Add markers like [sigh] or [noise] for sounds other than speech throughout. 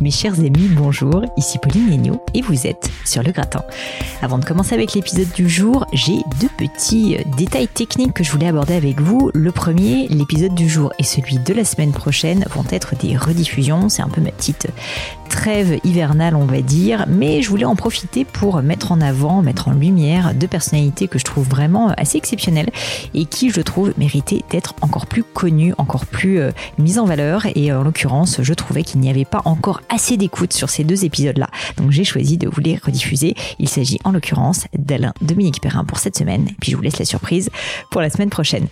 Mes chers amis, bonjour, ici Pauline Agneau et vous êtes sur le gratin. Avant de commencer avec l'épisode du jour, j'ai deux petits euh, détails techniques que je voulais aborder avec vous. Le premier, l'épisode du jour et celui de la semaine prochaine vont être des rediffusions. C'est un peu ma petite trêve hivernale, on va dire, mais je voulais en profiter pour mettre en avant, mettre en lumière deux personnalités que je trouve vraiment assez exceptionnelles et qui, je trouve, méritaient d'être encore plus connues, encore plus euh, mises en valeur. Et en l'occurrence, je trouvais qu'il n'y avait pas encore assez d'écoute sur ces deux épisodes-là. Donc j'ai choisi de vous les rediffuser. Il s'agit en l'occurrence d'Alain Dominique Perrin pour cette semaine. Et puis je vous laisse la surprise pour la semaine prochaine.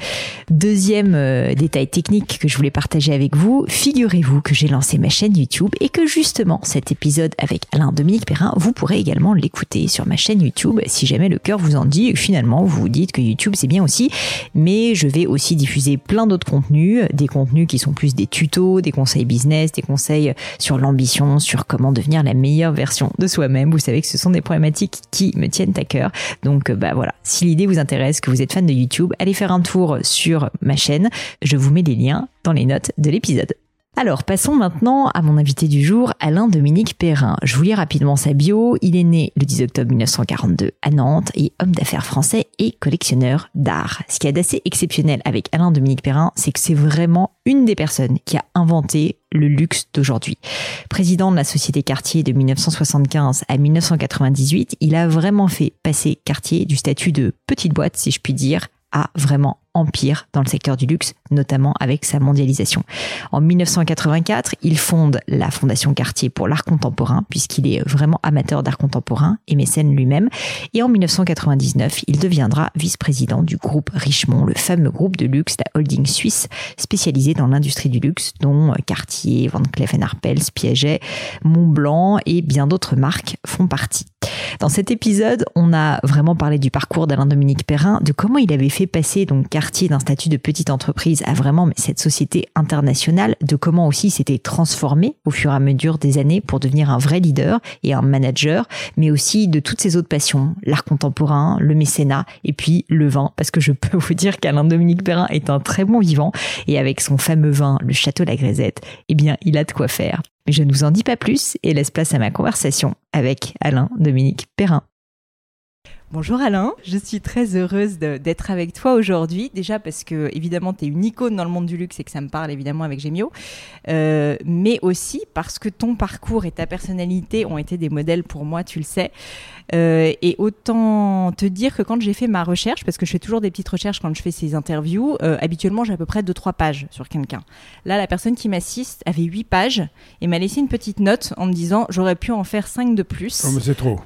Deuxième euh, détail technique que je voulais partager avec vous. Figurez-vous que j'ai lancé ma chaîne YouTube et que justement cet épisode avec Alain Dominique Perrin, vous pourrez également l'écouter sur ma chaîne YouTube si jamais le cœur vous en dit. Finalement, vous vous dites que YouTube c'est bien aussi. Mais je vais aussi diffuser plein d'autres contenus, des contenus qui sont plus des tutos, des conseils business, des conseils sur l'ambition sur comment devenir la meilleure version de soi-même. Vous savez que ce sont des problématiques qui me tiennent à cœur. Donc bah voilà, si l'idée vous intéresse, que vous êtes fan de YouTube, allez faire un tour sur ma chaîne. Je vous mets les liens dans les notes de l'épisode. Alors, passons maintenant à mon invité du jour, Alain Dominique Perrin. Je vous lis rapidement sa bio. Il est né le 10 octobre 1942 à Nantes et homme d'affaires français et collectionneur d'art. Ce qui est d'assez exceptionnel avec Alain Dominique Perrin, c'est que c'est vraiment une des personnes qui a inventé le luxe d'aujourd'hui. Président de la société Cartier de 1975 à 1998, il a vraiment fait passer Cartier du statut de petite boîte, si je puis dire, à vraiment empire dans le secteur du luxe, notamment avec sa mondialisation. En 1984, il fonde la Fondation Cartier pour l'art contemporain, puisqu'il est vraiment amateur d'art contemporain et mécène lui-même. Et en 1999, il deviendra vice-président du groupe Richemont, le fameux groupe de luxe, la holding suisse spécialisée dans l'industrie du luxe, dont Cartier, Van Cleef Arpels, Piaget, Montblanc et bien d'autres marques font partie. Dans cet épisode, on a vraiment parlé du parcours d'Alain Dominique Perrin, de comment il avait fait passer Cartier d'un statut de petite entreprise à vraiment cette société internationale, de comment aussi s'était transformé au fur et à mesure des années pour devenir un vrai leader et un manager, mais aussi de toutes ses autres passions, l'art contemporain, le mécénat et puis le vin, parce que je peux vous dire qu'Alain Dominique Perrin est un très bon vivant et avec son fameux vin, le Château La Grisette, eh bien, il a de quoi faire. Mais je ne vous en dis pas plus et laisse place à ma conversation avec Alain Dominique Perrin. Bonjour Alain, je suis très heureuse d'être avec toi aujourd'hui. Déjà parce que évidemment tu es une icône dans le monde du luxe et que ça me parle évidemment avec Gemio, euh, mais aussi parce que ton parcours et ta personnalité ont été des modèles pour moi, tu le sais. Euh, et autant te dire que quand j'ai fait ma recherche, parce que je fais toujours des petites recherches quand je fais ces interviews, euh, habituellement j'ai à peu près 2-3 pages sur quelqu'un. Là, la personne qui m'assiste avait 8 pages et m'a laissé une petite note en me disant j'aurais pu en faire 5 de plus. Oh, mais c'est trop.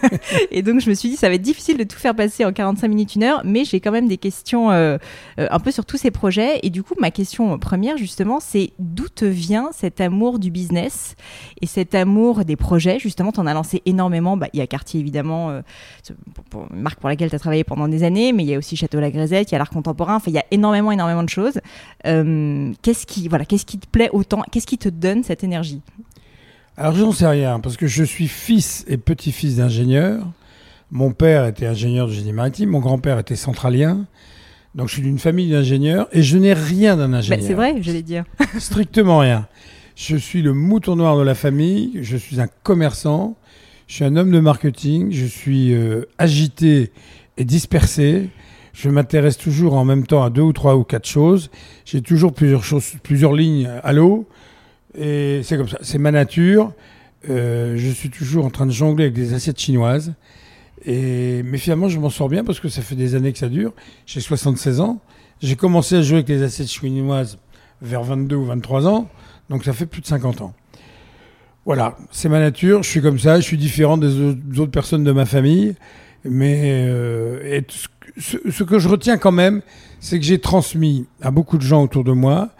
[laughs] et donc je me suis dit ça va être difficile de tout faire passer en 45 minutes, une heure, mais j'ai quand même des questions euh, euh, un peu sur tous ces projets. Et du coup, ma question première, justement, c'est d'où te vient cet amour du business et cet amour des projets? Justement, tu en as lancé énormément. Bah, il y a Cartier, évidemment, euh, une marque pour laquelle tu as travaillé pendant des années, mais il y a aussi Château La Grisette, il y a l'art contemporain. Enfin, il y a énormément, énormément de choses. qu'est-ce qui, voilà, qu'est-ce qui te plaît autant? Qu'est-ce qui te donne cette énergie? Alors j'en sais rien, parce que je suis fils et petit-fils d'ingénieur. Mon père était ingénieur de génie maritime, mon grand-père était centralien. Donc je suis d'une famille d'ingénieurs et je n'ai rien d'un ingénieur. c'est vrai, j'allais dire. [laughs] Strictement rien. Je suis le mouton noir de la famille, je suis un commerçant, je suis un homme de marketing, je suis euh, agité et dispersé. Je m'intéresse toujours en même temps à deux ou trois ou quatre choses. J'ai toujours plusieurs choses, plusieurs lignes à l'eau. Et c'est comme ça. C'est ma nature. Euh, je suis toujours en train de jongler avec des assiettes chinoises. Et, mais finalement, je m'en sors bien parce que ça fait des années que ça dure. J'ai 76 ans. J'ai commencé à jouer avec les assiettes chinoises vers 22 ou 23 ans. Donc ça fait plus de 50 ans. Voilà, c'est ma nature. Je suis comme ça. Je suis différent des autres personnes de ma famille. Mais euh, ce, ce, que je retiens quand même, c'est que j'ai transmis à beaucoup de gens autour de moi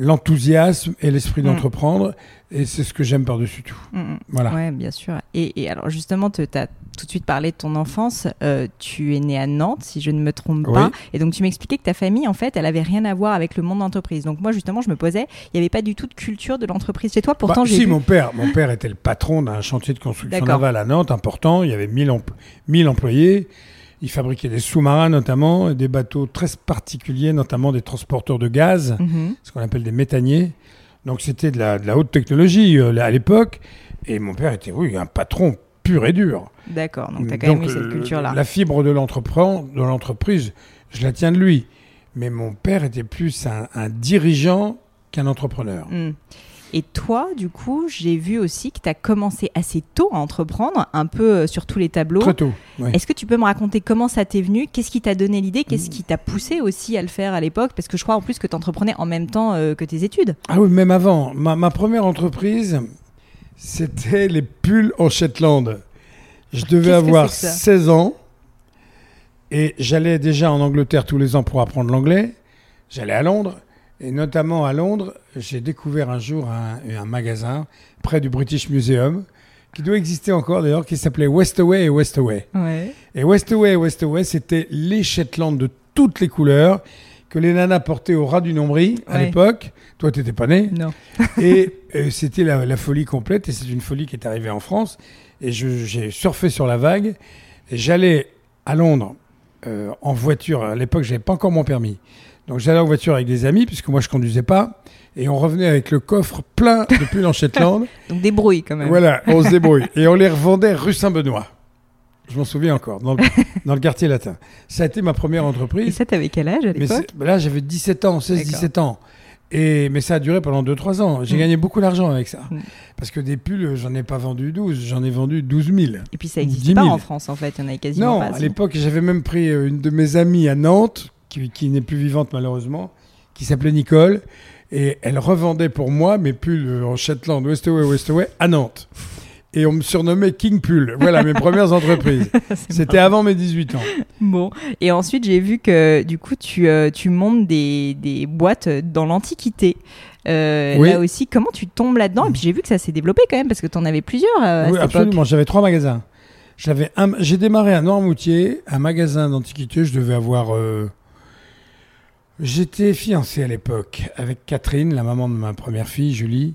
l'enthousiasme et l'esprit mm. d'entreprendre. Et c'est ce que j'aime par-dessus tout. Mm, mm. Voilà. Ouais, bien sûr. Et, alors, justement, tu as tout de suite parlé de ton enfance. Euh, tu es né à Nantes, si je ne me trompe pas. Et donc, tu m'expliquais que ta famille, en fait, elle avait rien à voir avec le monde d'entreprise. Donc, moi, justement, je me posais, il n'y avait pas du tout de culture de l'entreprise chez toi. Pourtant, bah, j'ai. Si, mon père, mon père était le patron d'un chantier de construction navale à Nantes, important. Il y avait 1000, 1000 employés. Il fabriquait des sous-marins notamment, des bateaux très particuliers, notamment des transporteurs de gaz, mhm. ce qu'on appelle des méthaniers. Donc c'était de la, de la, haute technologie euh, à l'époque. Et mon père était, oui, un patron pur et dur. D'accord, donc tu as quand même eu cette culture-là. La fibre de l'entreprise, je la tiens de lui. Mais mon père était plus un, dirigeant qu'un entrepreneur. Hmm. Et toi, du coup, j'ai vu aussi que tu as commencé assez tôt à entreprendre, un peu euh, sur tous les tableaux. Très tôt. Est-ce que tu peux me raconter comment ça t'est venu? Qu'est-ce qui t'a donné l'idée? Qu'est-ce qui t'a poussé aussi à le faire à l'époque? Parce que je crois en plus que tu entreprenais en même temps euh, que tes études. Ah oui, même avant. Ma, première entreprise, c'était les pulls en Shetland. Je devais avoir 16 ans et j'allais déjà en Angleterre tous les ans pour apprendre l'anglais. J'allais à Londres. Et notamment à Londres, j'ai découvert un jour un, magasin près du British Museum, qui doit exister encore d'ailleurs, qui s'appelait Westaway et Westaway. Ouais. Et Westaway et Westaway, c'était les Shetland de toutes les couleurs que les nanas portaient au ras du nombril à l'époque. Toi, tu n'étais pas né. Non. [laughs] et euh, c'était la, folie complète, et c'est une folie qui est arrivée en France. Et j'ai surfé sur la vague, et j'allais à Londres euh, en voiture. À l'époque, j'avais pas encore mon permis. Donc j'allais en voiture avec des amis, puisque moi je conduisais pas. Et on revenait avec le coffre plein de pulls en Shetland. [laughs] Donc débrouille quand même. Voilà, on se [laughs] débrouille. et on les revendait rue Saint-Benoît. Je m'en souviens encore, dans le, quartier latin. Ça a été ma première entreprise. Et ça, t'avais quel âge à l'époque? Là, j'avais 17 ans, 16-17 ans. Et, mais ça a duré pendant 2-3 ans. J'ai mm. gagné beaucoup d'argent avec ça. Mm. Parce que des pulls, j'en ai pas vendu 12, j'en ai vendu 12 000. Et puis ça n'existait pas en France, en fait. Il y en avait quasiment pas. Non, à l'époque, j'avais même pris euh, une de mes amies à Nantes qui, n'est plus vivante malheureusement, qui s'appelait Nicole. Et elle revendait pour moi mes pulls en Shetland, Westaway, Westaway, à Nantes. Et on me surnommait King Pull. Voilà mes premières entreprises. [laughs] C'était avant mes 18 ans. Bon. Et ensuite, j'ai vu que du coup, tu, euh, tu montes des, des, boîtes dans l'Antiquité. Euh, Là aussi, comment tu tombes là-dedans? Et puis j'ai vu que ça s'est développé quand même parce que tu en avais plusieurs. Euh, oui, absolument. J'avais trois magasins. J'avais j'ai démarré à Noirmoutier, un magasin d'antiquité. Je devais avoir euh, J'étais fiancé à l'époque avec Catherine, la maman de ma première fille, Julie.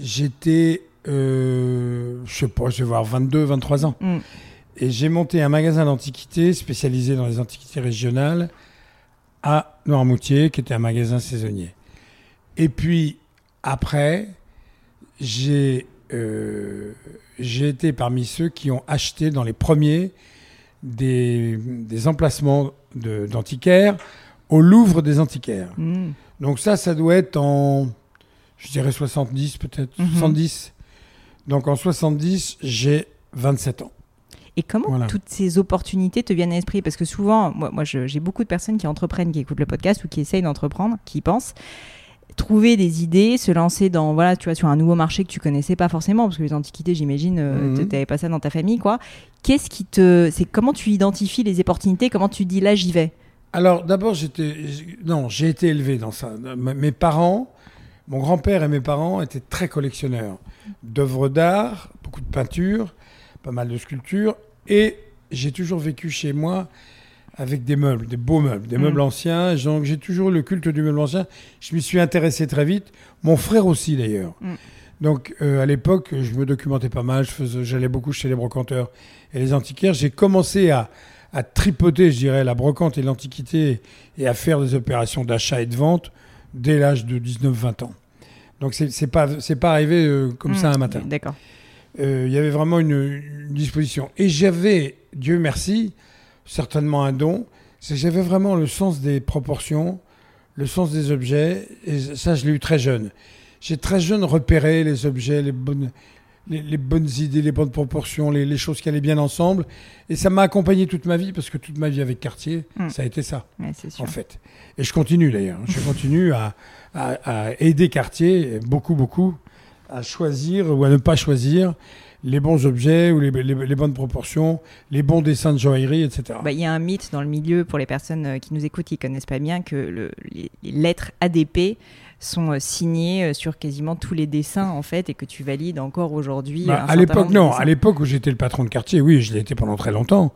J'étais, euh, je sais pas, je vais voir 22, 23 ans. Mm. Et j'ai monté un magasin d'antiquités spécialisé dans les antiquités régionales à Noirmoutier, qui était un magasin saisonnier. Et puis, après, j'ai euh, été parmi ceux qui ont acheté dans les premiers des, des emplacements d'antiquaires au Louvre des Antiquaires. Hmm. Donc ça, ça doit être en, je dirais 70 peut-être, 70. Mhm. Donc en 70, j'ai 27 ans. Et comment toutes ces opportunités te viennent à l'esprit? Parce que souvent, moi, moi j'ai beaucoup de personnes qui entreprennent, qui écoutent le podcast ou qui essayent d'entreprendre, qui pensent trouver des idées, se lancer dans voilà, tu vois, sur un nouveau marché que tu connaissais pas forcément, parce que les antiquités, j'imagine, euh, mhm. tu n'avais pas ça dans ta famille, quoi. Qu'est-ce qui te, c'est comment tu identifies les opportunités? Comment tu dis là, j'y vais? Alors d'abord, j'étais non, j'ai été élevé dans ça. Mes parents, mon grand-père et mes parents étaient très collectionneurs d'œuvres d'art, beaucoup de peintures, pas mal de sculptures, et j'ai toujours vécu chez moi avec des meubles, des beaux meubles, des mmh. meubles anciens. Donc j'ai toujours le culte du meuble ancien. Je m'y suis intéressé très vite. Mon frère aussi d'ailleurs. Mmh. Donc euh, à l'époque, je me documentais pas mal. J'allais beaucoup chez les brocanteurs et les antiquaires. J'ai commencé à à tripoter, je dirais, la brocante et l'antiquité et à faire des opérations d'achat et de vente dès l'âge de 19-20 ans. Donc c'est pas c'est pas arrivé euh, comme ça un matin. D'accord. Euh, il y avait vraiment une, disposition et j'avais Dieu merci certainement un don, c'est que j'avais vraiment le sens des proportions, le sens des objets et ça je l'ai eu très jeune. J'ai très jeune repéré les objets, les bonnes les, les bonnes idées, les bonnes proportions, les, les choses qui allaient bien ensemble. Et ça m'a accompagné toute ma vie, parce que toute ma vie avec Cartier, Mm. ça a été ça, Ouais, en fait. Et je continue d'ailleurs. Je continue à, à- à aider Cartier, beaucoup, beaucoup, à choisir ou à ne pas choisir les bons objets ou les, les- les bonnes proportions, les bons dessins de joaillerie, etc. Bah, Il y a un mythe dans le milieu pour les personnes euh, qui nous écoutent qui connaissent pas bien que le- les, les lettres ADP sont euh, signées euh, sur quasiment tous les dessins en fait et que tu valides encore aujourd'hui. Bah, à l'époque, non. À l'époque où j'étais le patron de quartier, oui, je l'ai été pendant très longtemps.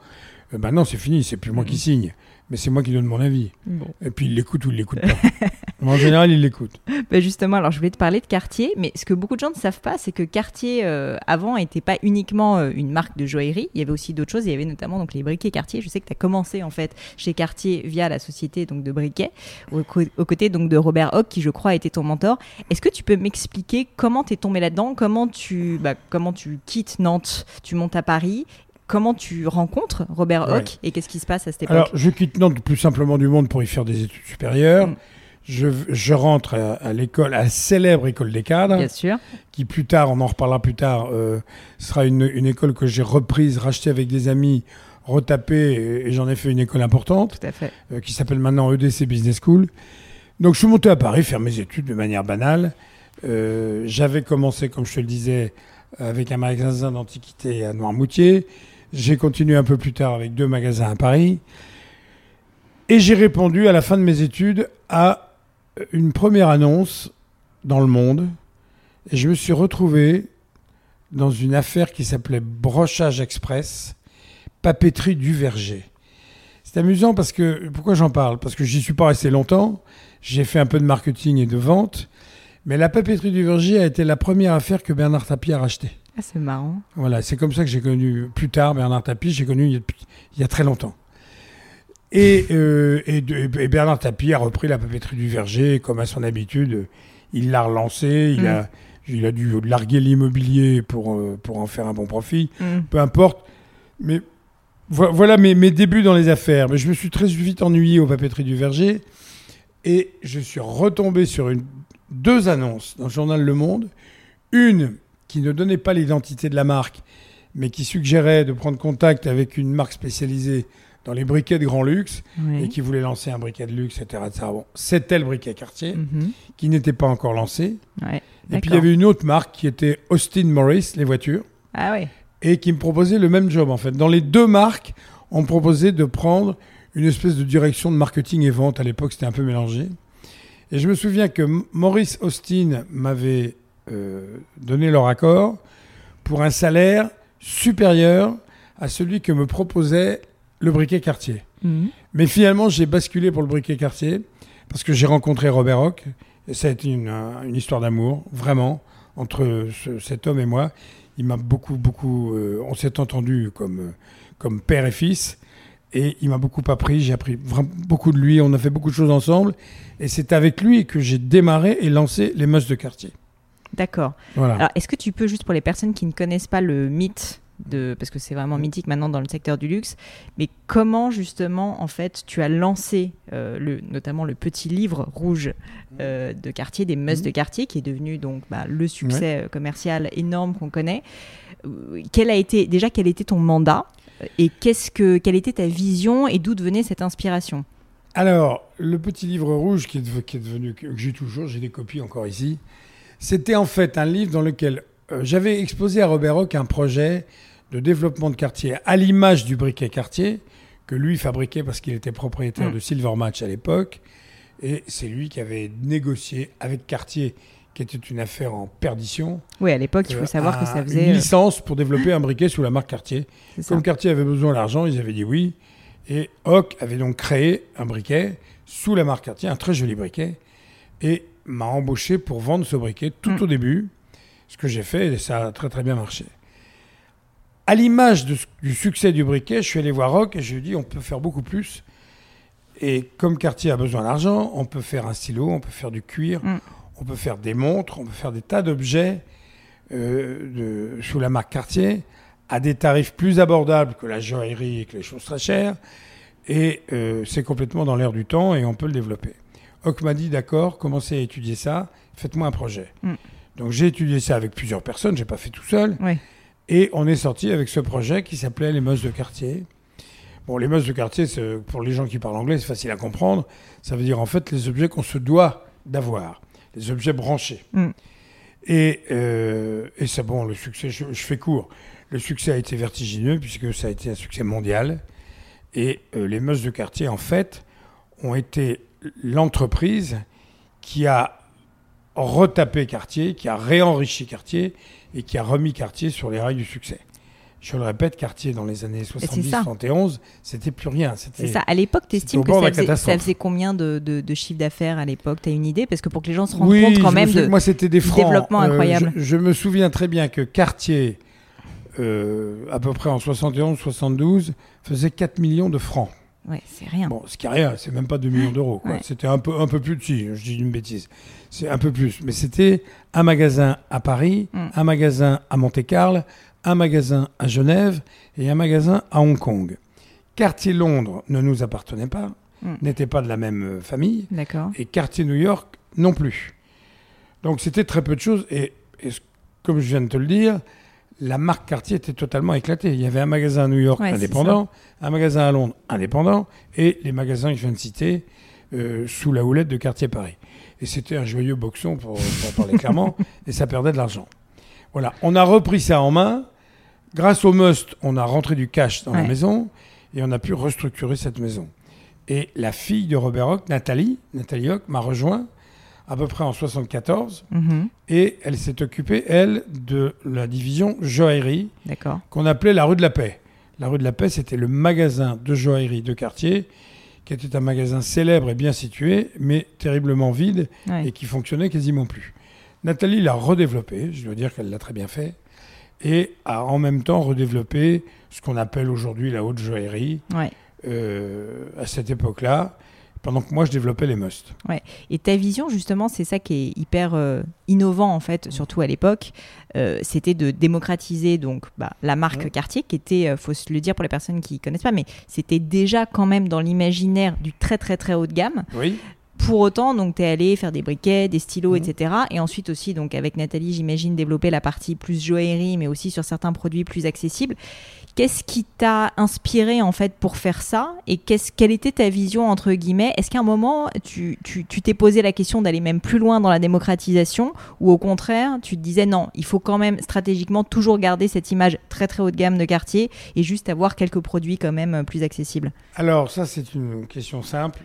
Euh, maintenant, c'est fini, c'est plus moi qui Mhm. signe. Mais c'est moi qui donne mon avis. Bon. Et puis, il l'écoute ou il l'écoute pas. [laughs] En général, il l'écoute. [laughs] Bah, justement, alors je voulais te parler de Cartier, mais ce que beaucoup de gens ne savent pas, c'est que Cartier euh, avant n'était pas uniquement euh, une marque de joaillerie, il y avait aussi d'autres choses, il y avait notamment donc les briquets Cartier. Je sais que tu as commencé en fait chez Cartier via la société donc de briquets, aux, aux côtés donc de Robert Hock qui je crois été ton mentor. Est-ce que tu peux m'expliquer comment tu es tombé là-dedans, comment tu bah, comment tu quittes Nantes, tu montes à Paris? Comment tu rencontres Robert Ouais. Hock et qu'est-ce qui se passe à cette époque? Alors, je quitte Nantes plus simplement du monde pour y faire des études supérieures. Mm. Je, je rentre à, à l'école, à la célèbre école des cadres, Bien sûr. qui plus tard, on en reparlera plus tard, euh, sera une, une école que j'ai reprise, rachetée avec des amis, retapée, et, et j'en ai fait une école importante. Tout à fait. euh, qui s'appelle maintenant EDC Business School. Donc je suis monté à Paris faire mes études de manière banale. Euh, J'avais commencé, comme je te le disais, avec un magasin d'antiquité à Noirmoutier. J'ai continué un peu plus tard avec deux magasins à Paris. Et j'ai répondu à la fin de mes études à une première annonce dans le monde. Et je me suis retrouvé dans une affaire qui s'appelait Brochage Express, papeterie du Verger. C'est amusant parce que, pourquoi j'en parle? Parce que j'y suis pas resté longtemps. J'ai fait un peu de marketing et de vente. Mais la papeterie du Verger a été la première affaire que Bernard Tapie a rachetée. Ah, c'est marrant. Voilà, c'est comme ça que j'ai connu plus tard Bernard Tapie. J'ai connu il y a, il y a très longtemps. Et, euh, et, Bernard Tapie a repris la papeterie du Verger, comme à son habitude. Il l'a relancée. Il, Mm. a, il a dû larguer l'immobilier pour, euh, pour en faire un bon profit Mm. peu importe. Mais vo- voilà mes, mes débuts dans les affaires. Mais je me suis très vite ennuyé aux papeteries du Verger et je suis retombé sur une, deux annonces dans le journal Le Monde. Une qui ne donnait pas l'identité de la marque, mais qui suggérait de prendre contact avec une marque spécialisée dans les briquets de grand luxe et qui voulait lancer un briquet de luxe, etc. etc. Bon, C'était le briquet Cartier Mhm. qui n'était pas encore lancé. Ouais. Et puis il y avait une autre marque qui était Austin Morris, les voitures Ah et qui me proposait le même job en fait. Dans les deux marques, on me proposait de prendre une espèce de direction de marketing et vente. À l'époque, c'était un peu mélangé. Et je me souviens que Maurice Austin m'avait euh, donné leur accord pour un salaire supérieur à celui que me proposait le briquet Cartier. Mhm. Mais finalement, j'ai basculé pour le briquet Cartier parce que j'ai rencontré Robert Hock. Et ça a été une, un- une histoire d'amour, vraiment, entre ce- cet homme et moi. Il m'a beaucoup, beaucoup. euh, on s'est entendu comme, euh, comme père et fils. Et il m'a beaucoup appris. J'ai appris vraiment beaucoup de lui. On a fait beaucoup de choses ensemble. Et c'est avec lui que j'ai démarré et lancé les Mœurs de Quartier. D'accord. Voilà. Alors, est-ce que tu peux, juste pour les personnes qui ne connaissent pas le mythe, de, parce que c'est vraiment mythique maintenant dans le secteur du luxe, mais comment justement, en fait, tu as lancé euh, le, notamment le petit livre rouge euh, de quartier, des must Mhm. de quartier, qui est devenu donc bah, le succès euh, commercial énorme qu'on connaît. Quel a été, déjà, quel était ton mandat et qu'est-ce que, quelle était ta vision et d'où venait cette inspiration? Alors, le petit livre rouge qui est, dev- qui est devenu, que j'ai toujours, j'ai des copies encore ici, c'était en fait un livre dans lequel j'avais exposé à Robert Hock un projet de développement de quartier à l'image du briquet quartier que lui fabriquait parce qu'il était propriétaire Mm. de Silver Match à l'époque. Et c'est lui qui avait négocié avec Cartier, qui était une affaire en perdition. Oui, à l'époque, il faut euh, savoir que ça faisait. Une euh, licence pour développer un briquet sous la marque Cartier. ça. Comme Cartier avait besoin d'argent, ils avaient dit oui. Et Hock avait donc créé un briquet sous la marque Cartier, un très joli briquet, et m'a embauché pour vendre ce briquet tout Mm. au début, ce que j'ai fait, et ça a très très bien marché. À l'image du succès du briquet, je suis allé voir Hock et je lui ai dit on peut faire beaucoup plus. Et comme Cartier a besoin d'argent, on peut faire un stylo, on peut faire du cuir, Mm. on peut faire des montres, on peut faire des tas d'objets euh, de- sous la marque Cartier à des tarifs plus abordables que la joaillerie et que les choses très chères. Et euh, c'est complètement dans l'air du temps et on peut le développer. Hock m'a dit d'accord, commencez à étudier ça, faites-moi un projet. Mm. Donc j'ai étudié ça avec plusieurs personnes, j'ai pas fait tout seul. Ouais. Et on est sorti avec ce projet qui s'appelait les Mosses de quartier. Bon, les Mosses de quartier, pour les gens qui parlent anglais, c'est facile à comprendre. Ça veut dire en fait les objets qu'on se doit d'avoir, les objets branchés. Mm. Et, euh, et c'est bon, le succès, je, je fais court. Le succès a été vertigineux puisque ça a été un succès mondial. Et euh, les Mosses de quartier, en fait, ont été l'entreprise qui a retapé Cartier, qui a réenrichi Cartier et qui a remis Cartier sur les rails du succès. Je le répète, Cartier dans les années c'est ça. 70-71, c'était plus rien. C'est ça. À l'époque, tu estimes que ça faisait, catastrophe. ça faisait combien de, de, de chiffre d'affaires à l'époque? Tu as une idée? Parce que pour que les gens se rendent Oui, compte quand même de. moi c'était des francs. développement Euh, incroyable. je, je me souviens très bien que Cartier, euh, à peu près en 71-72, faisait 4 millions de francs. Ouais, c'est rien. Bon, ce qui est rien, c'est même pas 2 millions d'euros. Ouais. C'était un peu, un peu plus si, je dis une bêtise. C'est un peu plus. Mais c'était un magasin à Paris, Mm. un magasin à Monte-Carlo, un magasin à Genève et un magasin à Hong Kong. Quartier Londres ne nous appartenait pas, Mm. n'était pas de la même euh, famille, D'accord. et Quartier New York non plus. Donc c'était très peu de choses, et, et comme je viens de te le dire, la marque Cartier était totalement éclatée. Il y avait un magasin à New York Ouais, indépendant, un magasin à Londres indépendant, et les magasins que je viens de citer euh, sous la houlette de Cartier Paris. Et c'était un joyeux boxon, pour, pour parler clairement, [laughs] et ça perdait de l'argent. Voilà, on a repris ça en main. Grâce au Must, on a rentré du cash dans la maison, et on a pu restructurer cette maison. Et la fille de Robert Hock, Nathalie, Nathalie Hock, m'a rejoint à peu près en 74 Mhm. et elle s'est occupée, elle, de la division joaillerie qu'on appelait la rue de la Paix. La rue de la Paix, c'était le magasin de joaillerie de quartier qui était un magasin célèbre et bien situé, mais terriblement vide Ouais. et qui fonctionnait quasiment plus. Nathalie l'a redéveloppé, je dois dire qu'elle l'a très bien fait, et a en même temps redéveloppé ce qu'on appelle aujourd'hui la haute joaillerie Ouais. euh, à cette époque-là, pendant que moi je développais les musts. Et ta vision, justement, c'est ça qui est hyper euh, innovant, en fait, surtout à l'époque. Euh, C'était de démocratiser donc bah, la marque Ouais. Cartier, qui était, euh, faut se le dire pour les personnes qui connaissent pas, mais c'était déjà quand même dans l'imaginaire du très très très haut de gamme. Oui. Pour autant, donc tu es allé faire des briquets, des stylos, Mhm. etc. Et ensuite aussi, donc avec Nathalie, j'imagine développer la partie plus joaillerie, mais aussi sur certains produits plus accessibles. Qu'est-ce qui t'a inspiré en fait pour faire ça Et qu'est-ce, quelle était ta vision entre guillemets? Est-ce qu'à un moment tu, tu, t'es posé la question d'aller même plus loin dans la démocratisation ou au contraire tu te disais non, il faut quand même stratégiquement toujours garder cette image très très haut de gamme de quartier et juste avoir quelques produits quand même euh, plus accessibles? Alors, ça, c'est une question simple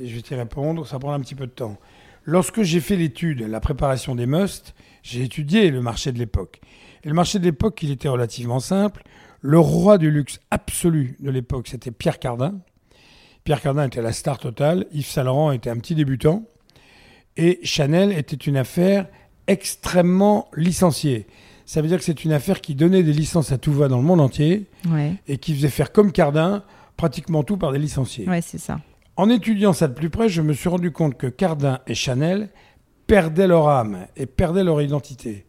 et je vais t'y répondre. Ça prend un petit peu de temps. Lorsque j'ai fait l'étude, la préparation des musts, j'ai étudié le marché de l'époque. Et le marché de l'époque, il était relativement simple. Le roi du luxe absolu de l'époque, c'était Pierre Cardin. Pierre Cardin était la star totale. Yves Saint Laurent était un petit débutant. Et Chanel était une affaire extrêmement licenciée. Ça veut dire que c'est une affaire qui donnait des licences à tout va dans le monde entier Ouais, et qui faisait faire comme Cardin pratiquement tout par des licenciés. ouais c'est ça. En étudiant ça de plus près, je me suis rendu compte que Cardin et Chanel perdaient leur âme et perdaient leur identité.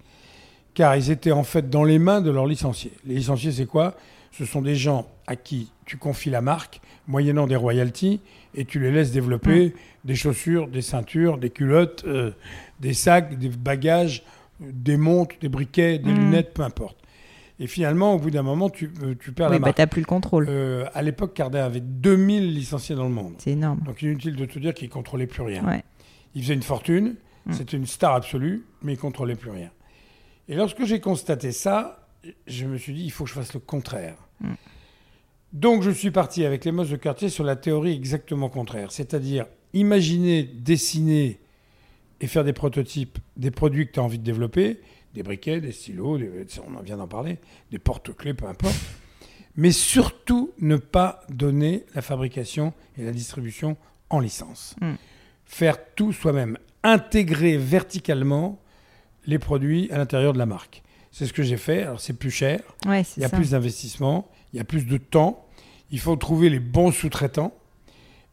Car ils étaient en fait dans les mains de leurs licenciés. Les licenciés, c'est quoi? Ce sont des gens à qui tu confies la marque, moyennant des royalties, et tu les laisses développer des chaussures, des ceintures, des culottes, euh, des sacs, des bagages, des montres, des briquets, des Mm. lunettes, peu importe. Et finalement, au bout d'un moment, tu, euh, tu perds Oui, la bah marque. t'as plus le contrôle. Euh, à l'époque, Cardin avait 2000 licenciés dans le monde. C'est énorme. Donc inutile de te dire qu'il contrôlait plus rien. Ouais. Il faisait une fortune, Mm. c'était une star absolue, mais il contrôlait plus rien. Et lorsque j'ai constaté ça, je me suis dit, il faut que je fasse le contraire. Mm. Donc je suis parti avec les Mosses de quartier sur la théorie exactement contraire, c'est-à-dire imaginer, dessiner et faire des prototypes des produits que tu as envie de développer, des briquets, des stylos, des- on en vient d'en parler, des porte-clés, peu importe. Mais surtout ne pas donner la fabrication et la distribution en licence. Mm. Faire tout soi-même, intégrer verticalement les produits à l'intérieur de la marque. C'est ce que j'ai fait. Alors c'est plus cher, Ouais, il y a ça. plus d'investissement, il y a plus de temps, il faut trouver les bons sous-traitants.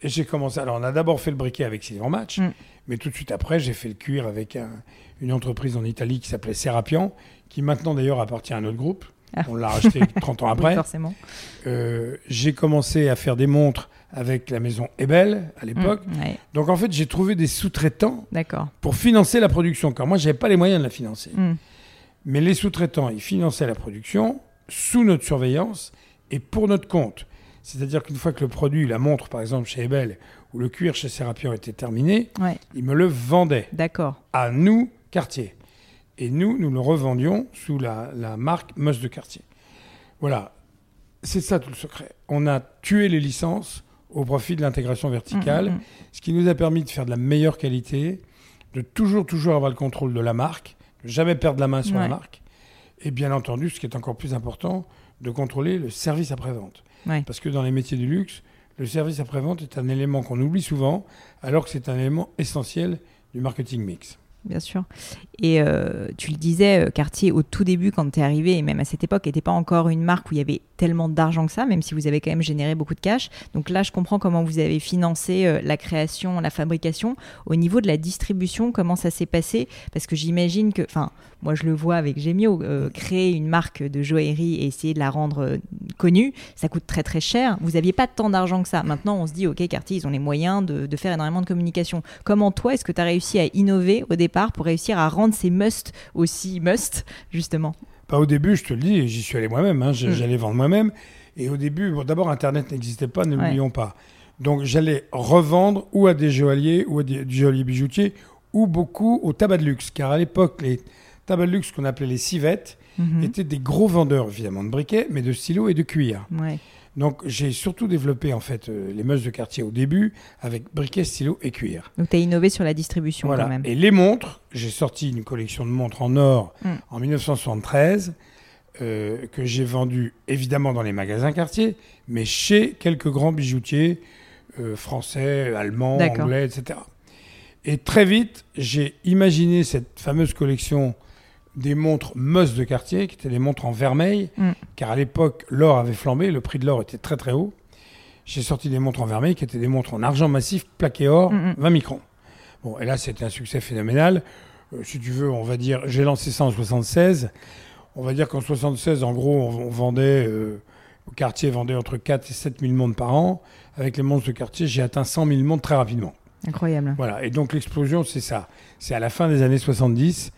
Et j'ai commencé. Alors on a d'abord fait le briquet avec Silver Match, Mm. mais tout de suite après j'ai fait le cuir avec un- une entreprise en Italie qui s'appelait Serapian, qui maintenant d'ailleurs appartient à un autre groupe. Ah. On l'a racheté [laughs] 30 ans Oui, après. forcément. Euh, j'ai commencé à faire des montres avec la maison Ebel à l'époque. Mmh, ouais, Donc en fait, j'ai trouvé des sous-traitants pour financer la production, car moi, j'avais pas les moyens de la financer. Mmh. Mais les sous-traitants, ils finançaient la production sous notre surveillance et pour notre compte. C'est-à-dire qu'une fois que le produit, la montre par exemple chez Ebel ou le cuir chez Serapion était terminé, Ouais, ils me le vendaient d'accord. à nous, Cartier. Et nous, nous le revendions sous la, la marque Moss de Cartier. Voilà, c'est ça tout le secret. On a tué les licences au profit de l'intégration verticale, Mmh, mmh, mmh. ce qui nous a permis de faire de la meilleure qualité, de toujours, toujours avoir le contrôle de la marque, de jamais perdre la main sur la marque, et bien entendu, ce qui est encore plus important, de contrôler le service après-vente. Ouais. Parce que dans les métiers du luxe, le service après-vente est un élément qu'on oublie souvent, alors que c'est un élément essentiel du marketing mix. Bien sûr. Et euh, tu le disais, euh, Cartier, au tout début, quand tu es arrivé, et même à cette époque, n'était pas encore une marque où il y avait tellement d'argent que ça, même si vous avez quand même généré beaucoup de cash. Donc là, je comprends comment vous avez financé euh, la création, la fabrication. Au niveau de la distribution, comment ça s'est passé? Parce que j'imagine que, enfin, moi je le vois avec Gemio, créer une marque de joaillerie et essayer de la rendre connue, ça coûte très très cher. Vous n'aviez pas tant d'argent que ça. Maintenant, on se dit, ok, Cartier, ils ont les moyens de, de faire énormément de communication. Comment toi, est-ce que tu as réussi à innover au départ? Pour réussir à rendre ces must aussi must, justement Pas au début, je te le dis, j'y suis allé moi-même, hein, Mm. j'allais vendre moi-même. Et au début, bon, d'abord, Internet n'existait pas, ne l'oublions pas. Donc j'allais revendre ou à des joailliers ou à des, joailliers bijoutiers ou beaucoup au tabac de luxe. Car à l'époque, les tabacs de luxe qu'on appelait les civettes Mhm. étaient des gros vendeurs, évidemment, de briquets, mais de stylos et de cuir. Ouais. Donc j'ai surtout développé en fait euh, les meusses de quartier au début avec briquets, stylos et cuir. Donc tu as innové sur la distribution Voilà. quand même. Et les montres, j'ai sorti une collection de montres en or Mm. en 1973 euh, que j'ai vendues évidemment dans les magasins quartier, mais chez quelques grands bijoutiers euh, français, allemands, anglais, etc. Et très vite, j'ai imaginé cette fameuse collection des montres Moss de quartier, qui étaient des montres en vermeil, Mm. car à l'époque, l'or avait flambé, le prix de l'or était très très haut. J'ai sorti des montres en vermeil qui étaient des montres en argent massif plaqué or, Mm, mm. 20 microns. Bon, et là, c'était un succès phénoménal. Euh, si tu veux, on va dire, j'ai lancé ça en 76. On va dire qu'en 76, en gros, on, on vendait, euh, au quartier vendait entre 4 et 7 000 montres par an. Avec les montres de quartier, j'ai atteint 100 000 montres très rapidement. Incroyable. Voilà, et donc l'explosion, c'est ça. C'est à la fin des années 70,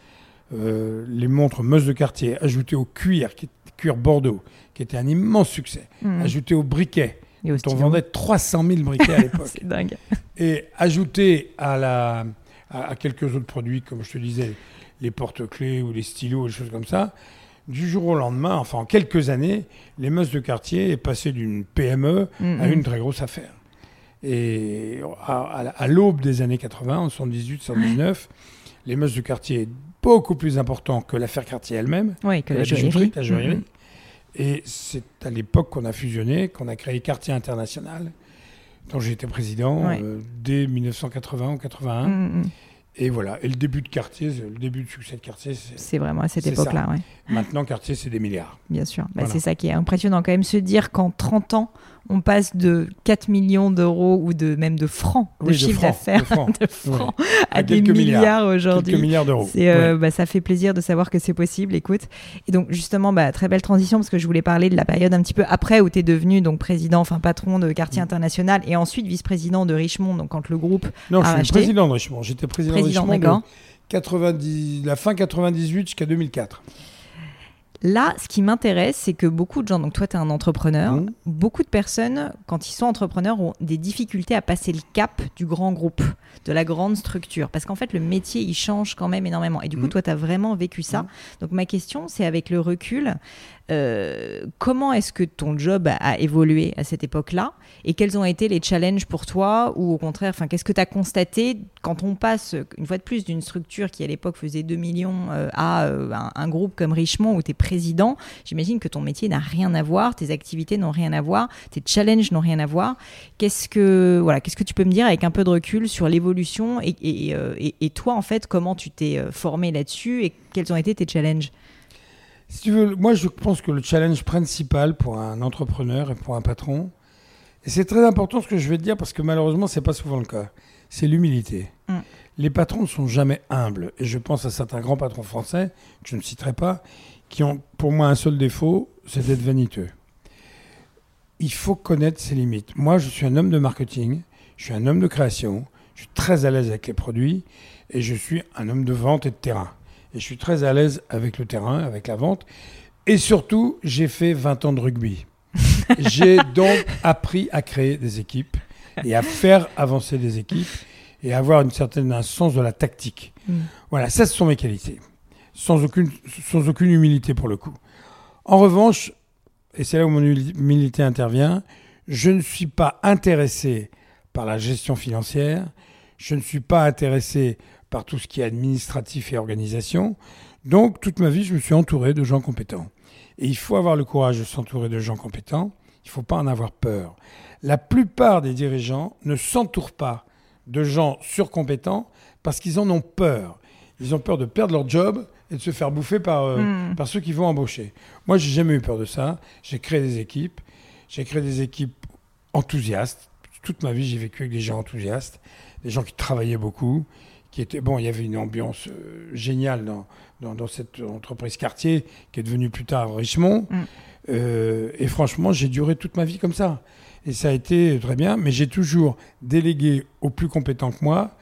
euh, les montres Meuse de quartier ajoutées au cuir, qui, cuir Bordeaux, qui était un immense succès, Mhm. ajoutées au briquet. Et au On vendait 300 000 briquets à [laughs] l'époque. C'est dingue. et ajouté à, la, à, à quelques autres produits, comme je te disais, les porte-clés ou les stylos, des choses comme ça, du jour au lendemain, enfin en quelques années, les meusses de quartier est passé d'une PME Mhm. à une très grosse affaire. Et à, à- à l'aube des années 80, en 78, 79, les meusses de quartier beaucoup plus important que l'affaire quartier elle-même, Oui, que la la bijouterie. Mhm. Et c'est à l'époque qu'on a fusionné, qu'on a créé Quartier International, dont été président Ouais. euh, dès 1980 ou 81. Mhm, mhm. Et voilà. Et le début de Quartier, le début de succès de Quartier, c'est vraiment à cette époque-là, ouais. maintenant Quartier, c'est des milliards. bien sûr. Bah, Voilà. C'est ça qui est impressionnant quand même, se dire qu'en 30 ans, on passe de 4 millions d'euros ou de même de francs de Oui, chiffre d'affaires de francs. [laughs] à, À des quelques milliards, aujourd'hui. Milliards d'euros. Euh, bah, ça fait plaisir de savoir que c'est possible, écoute. Et donc, justement, bah, très belle transition parce que je voulais parler de la période un petit peu après où tu es devenu donc, président, enfin patron de Quartier Mm. International et ensuite vice-président de Richemont, donc quand le groupe. Non, je suis le racheter. président de Richemont. J'étais président, Président, de Richemont d'accord. de 90, la fin 98 jusqu'à 2004. Là, ce qui m'intéresse, c'est que beaucoup de gens, donc toi, tu es un entrepreneur, Mhm. beaucoup de personnes, quand ils sont entrepreneurs, ont des difficultés à passer le cap du grand groupe, de la grande structure. Parce qu'en fait, le métier, il change quand même énormément. Et du coup, Mhm. toi, tu as vraiment vécu ça. Mhm. Donc, ma question, c'est avec le recul, euh, comment est-ce que ton job a, évolué à cette époque-là Et quels ont été les challenges pour toi Ou au contraire, qu'est-ce que tu as constaté quand on passe, une fois de plus, d'une structure qui à l'époque faisait 2 millions euh, à euh, un, groupe comme Richemont où tu es président? J'imagine que ton métier n'a rien à voir, tes activités n'ont rien à voir, tes challenges n'ont rien à voir. Qu'est-ce que, voilà, qu'est-ce que tu peux me dire avec un peu de recul sur l'évolution et, toi, en fait, comment tu t'es formé là-dessus et quels ont été tes challenges? Si tu veux, moi je pense que le challenge principal pour un entrepreneur et pour un patron, et c'est très important ce que je vais te dire parce que malheureusement c'est pas souvent le cas, c'est l'humilité. Mm. Les patrons ne sont jamais humbles et je pense à certains grands patrons français que je ne citerai pas, qui ont pour moi un seul défaut, c'est d'être vaniteux. il faut connaître ses limites. Moi, je suis un homme de marketing, je suis un homme de création, je suis très à l'aise avec les produits et je suis un homme de vente et de terrain. Et je suis très à l'aise avec le terrain, avec la vente. Et surtout, j'ai fait 20 ans de rugby. [laughs] j'ai donc appris à créer des équipes et à faire avancer des équipes et à avoir une certaine un sens de la tactique. Mm. Voilà, ça ce sont mes qualités, sans aucune, sans aucune humilité pour le coup. En revanche, et c'est là où mon humilité intervient, je ne suis pas intéressé par la gestion financière, je ne suis pas intéressé par tout ce qui est administratif et organisation. Donc, toute ma vie, je me suis entouré de gens compétents. Et il faut avoir le courage de s'entourer de gens compétents. Il ne faut pas en avoir peur. La plupart des dirigeants ne s'entourent pas de gens surcompétents parce qu'ils en ont peur. Ils ont peur de perdre leur job et de se faire bouffer par, euh, hmm. par ceux qui vont embaucher. Moi, j'ai jamais eu peur de ça. J'ai créé des équipes. J'ai créé des équipes enthousiastes. Toute ma vie, j'ai vécu avec des gens enthousiastes, des gens qui travaillaient beaucoup, qui étaient bon. Il y avait une ambiance euh, géniale dans, dans, cette entreprise quartier qui est devenue plus tard Richemont. Hmm. Euh, et franchement, j'ai duré toute ma vie comme ça. Et ça a été très bien, mais j'ai toujours délégué aux plus compétents que moi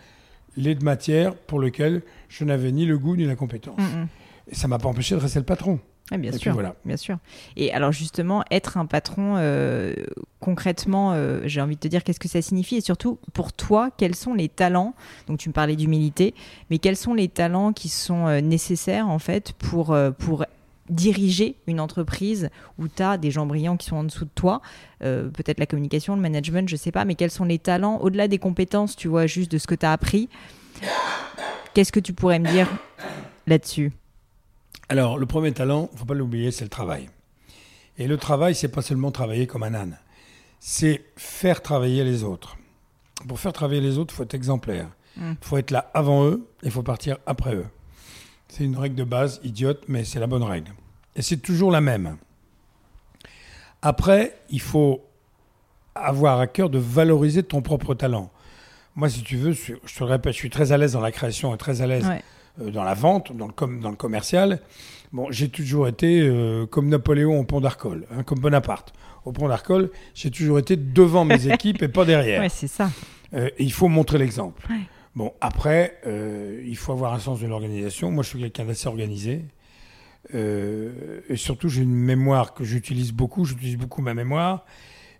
les matières pour lesquelles je n'avais ni le goût ni la compétence. Mm, mm. Et ça m'a pas empêché de rester le patron. Bien sûr, voilà. bien sûr. Et alors justement, être un patron, euh, concrètement, euh, j'ai envie de te dire qu'est-ce que ça signifie? Et surtout pour toi, quels sont les talents? Donc tu me parlais d'humilité, mais quels sont les talents qui sont euh, nécessaires en fait pour pour diriger une entreprise où tu as des gens brillants qui sont en dessous de toi, peut-être la communication, le management, je sais pas, mais quels sont les talents, au-delà des compétences, tu vois, juste de ce que tu as appris? Qu'est-ce que tu pourrais me dire là-dessus? Alors, le premier talent, faut pas l'oublier, c'est le travail. Et le travail, c'est pas seulement travailler comme un âne, c'est faire travailler les autres. Pour faire travailler les autres, il faut être exemplaire. Il hmm. faut être là avant eux et il faut partir après eux. C'est une règle de base, idiote, mais c'est la bonne règle. Et c'est toujours la même. Après, il faut avoir à cœur de valoriser ton propre talent. Moi, si tu veux, je te le répète, je suis très à l'aise dans la création et très à l'aise dans la vente, dans le, dans le commercial. Bon, j'ai toujours été euh, comme Napoléon au pont d'Arcole, hein, comme Bonaparte. Au pont d'Arcole, j'ai toujours été devant mes [laughs] équipes et pas derrière. Ouais, c'est ça. Euh, et il faut montrer l'exemple. Bon, après, euh, il faut avoir un sens de l'organisation. Moi, je suis quelqu'un d'assez organisé. Euh, et surtout, j'ai une mémoire que j'utilise beaucoup. J'utilise beaucoup ma mémoire.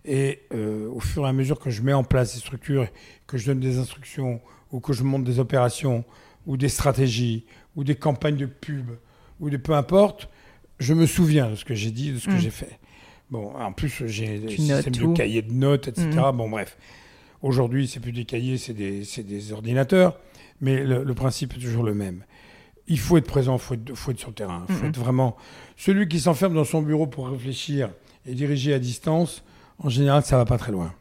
Et euh, au fur et à mesure que je mets en place des structures, que je donne des instructions, ou que je monte des opérations, ou des stratégies, ou des campagnes de pub, ou de peu importe, je me souviens de ce que j'ai dit, de ce que mmh. j'ai fait. Bon, en plus, j'ai des systèmes de cahiers de notes, etc. Mmh. Bon, bref. Aujourd'hui, c'est plus des cahiers, c'est des, ordinateurs, mais le, principe est toujours le même. Il faut être présent, il faut être, sur le terrain. Il faut être vraiment. Celui qui s'enferme dans son bureau pour réfléchir et diriger à distance, en général, ça va pas très loin.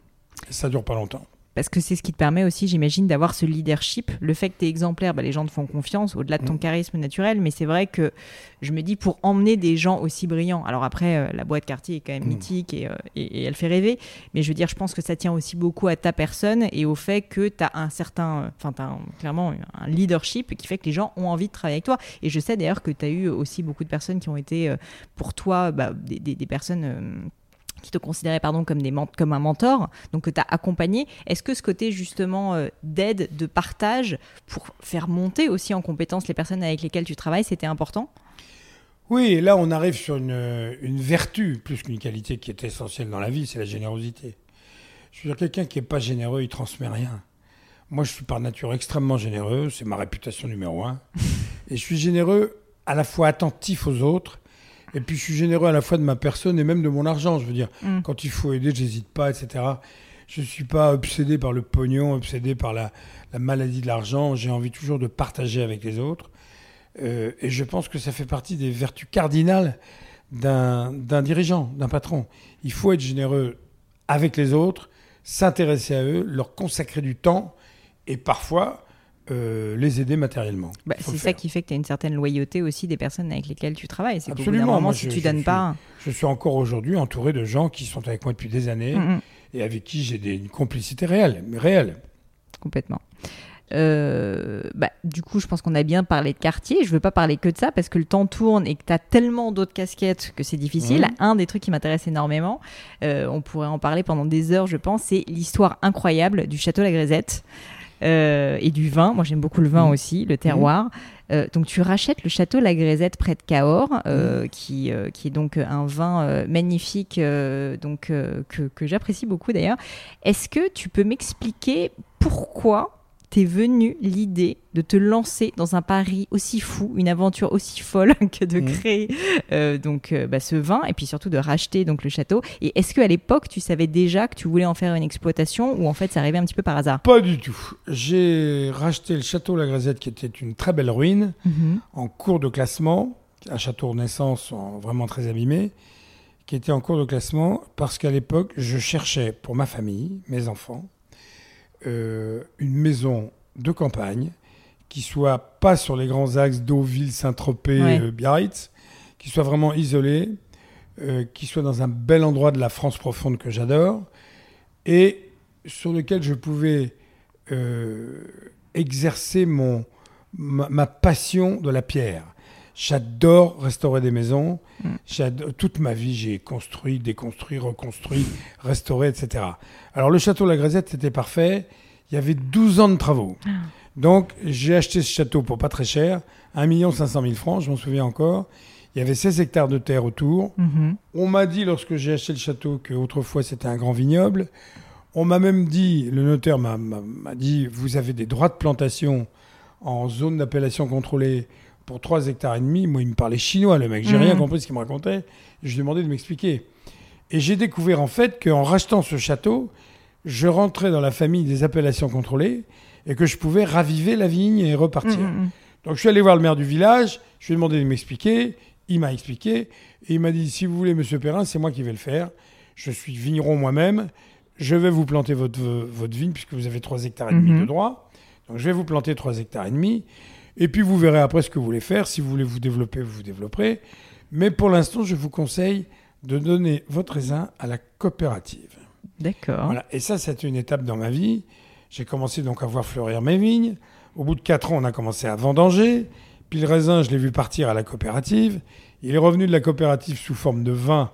Ça dure pas longtemps parce que c'est ce qui te permet aussi, j'imagine, d'avoir ce leadership. Le fait que tu es exemplaire, bah, les gens te font confiance au-delà de ton mm. charisme naturel, mais c'est vrai que je me dis pour emmener des gens aussi brillants. Alors après, euh, la boîte quartier est quand même mm. mythique euh, et, elle fait rêver, mais je veux dire, je pense que ça tient aussi beaucoup à ta personne et au fait que tu as un certain, enfin, tu as clairement un leadership qui fait que les gens ont envie de travailler avec toi. Et je sais d'ailleurs que tu as eu aussi beaucoup de personnes qui ont été euh, pour toi bah, des, des, personnes qui te considérait pardon, comme, des, comme un mentor, donc que tu as accompagné. Est-ce que ce côté justement euh, d'aide, de partage, pour faire monter aussi en compétence les personnes avec lesquelles tu travailles, c'était important? Oui, là on arrive sur une, une vertu plus qu'une qualité qui est essentielle dans la vie, c'est la générosité. Je veux dire, quelqu'un qui n'est pas généreux, il transmet rien. Moi, je suis par nature extrêmement généreux, c'est ma réputation numéro un. [laughs] Et je suis généreux à la fois attentif aux autres et puis je suis généreux à la fois de ma personne et même de mon argent. Je veux dire, mm. quand il faut aider, j'hésite pas, etc. Je ne suis pas obsédé par le pognon, obsédé par la, maladie de l'argent. J'ai envie toujours de partager avec les autres. Euh, et je pense que ça fait partie des vertus cardinales d'un dirigeant, d'un patron. Il faut être généreux avec les autres, s'intéresser à eux, leur consacrer du temps et parfois euh, les aider matériellement. Bah, c'est ça qui fait que tu as une certaine loyauté aussi des personnes avec lesquelles tu travailles. C'est Absolument. Moment, si tu donnes pas. je suis encore aujourd'hui entouré de gens qui sont avec moi depuis des années mm, mm. et avec qui j'ai une complicité réelle, réelle. Complètement. Euh, bah, du coup, je pense qu'on a bien parlé de quartier. Je veux pas parler que de ça parce que le temps tourne et que tu as tellement d'autres casquettes que c'est difficile. Mhm. Un des trucs qui m'intéresse énormément, euh, on pourrait en parler pendant des heures, je pense, c'est l'histoire incroyable du château La Grisette. Euh, et du vin. Moi, j'aime beaucoup le vin Mhm. aussi, le terroir. Euh, donc, tu rachètes le château La Grisette près de Cahors, euh, qui, euh, qui est donc un vin magnifique, donc que, que j'apprécie beaucoup d'ailleurs. Est-ce que tu peux m'expliquer pourquoi t'es venu l'idée de te lancer dans un pari aussi fou, une aventure aussi folle [laughs] que de Mhm. créer euh, donc euh, bah, ce vin et puis surtout de racheter donc le château. Et est-ce que à l'époque tu savais déjà que tu voulais en faire une exploitation ou en fait ça arrivait un petit peu par hasard? Pas du tout. J'ai racheté le château La Grisette, qui était une très belle ruine, en cours de classement, un château Renaissance en- vraiment très abîmé, qui était en cours de classement parce qu'à l'époque, je cherchais pour ma famille, mes enfants, euh, une maison de campagne qui soit pas sur les grands axes Deauville, Saint-Tropez, Ouais. euh, Biarritz, qui soit vraiment isolée, euh, qui soit dans un bel endroit de la France profonde que j'adore et sur lequel je pouvais euh, exercer mon, ma, ma passion de la pierre. J'adore restaurer des maisons. Mm. J'adore- Toute ma vie, j'ai construit, déconstruit, reconstruit, restauré, etc. Alors, le château La Grisette, c'était parfait. Il y avait 12 ans de travaux. Donc, j'ai acheté ce château pour pas très cher, 1 500 000 francs, je m'en souviens encore. Il y avait 16 hectares de terre autour. Mhm. On m'a dit lorsque j'ai acheté le château qu'autrefois c'était un grand vignoble. On m'a même dit, le notaire m'a- m'a m'a dit, vous avez des droits de plantation en zone d'appellation contrôlée pour 3 hectares et demi. Moi, il me parlait chinois, le mec. J'ai Mhm. rien compris de ce qu'il me racontait. Je lui ai demandé de m'expliquer. Et j'ai découvert en fait qu'en rachetant ce château, je rentrais dans la famille des appellations contrôlées et que je pouvais raviver la vigne et repartir. Mhm. Donc je suis allé voir le maire du village, je lui ai demandé de m'expliquer, il m'a expliqué, et il m'a dit, si vous voulez, monsieur Perrin, c'est moi qui vais le faire. Je suis vigneron moi-même, je vais vous planter votre, votre vigne, puisque vous avez 3 hectares et demi Mhm. de droit. Donc je vais vous planter 3 hectares et demi, et puis vous verrez après ce que vous voulez faire. Si vous voulez vous développer, vous vous développerez. Mais pour l'instant, je vous conseille de donner votre raisin à la coopérative. D'accord. Voilà. Et ça, c'est une étape dans ma vie. J'ai commencé donc à voir fleurir mes vignes. Au bout de 4 ans, on a commencé à vendanger. Puis le raisin, je l'ai vu partir à la coopérative. Il est revenu de la coopérative sous forme de vin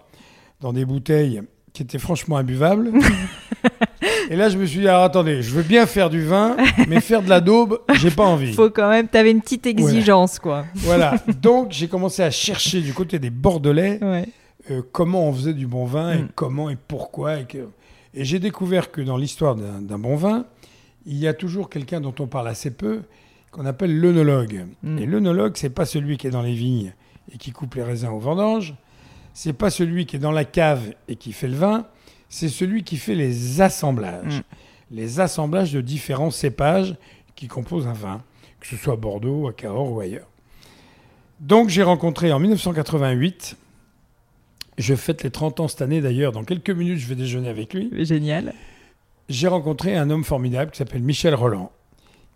dans des bouteilles qui étaient franchement imbuvables. [laughs] Et là, je me suis dit, alors attendez, je veux bien faire du vin, mais faire de la daube, j'ai pas envie. Faut quand même, t'avais une petite exigence quoi. Voilà. Donc, j'ai commencé à chercher du côté des Bordelais Ouais. euh, comment on faisait du bon vin et Mm. comment et pourquoi. Et, que- et j'ai découvert que dans l'histoire d'un d'un bon vin, il y a toujours quelqu'un dont on parle assez peu, qu'on appelle l'œnologue. Mm. Et l'œnologue, c'est pas celui qui est dans les vignes et qui coupe les raisins aux vendanges, c'est pas celui qui est dans la cave et qui fait le vin, c'est celui qui fait les assemblages. Mm. Les assemblages de différents cépages qui composent un vin, que ce soit à Bordeaux, à Cahors ou ailleurs. Donc j'ai rencontré en 1988 je fête les 30 ans cette année d'ailleurs. Dans quelques minutes, je vais déjeuner avec lui. Génial. J'ai rencontré un homme formidable qui s'appelle Michel Roland,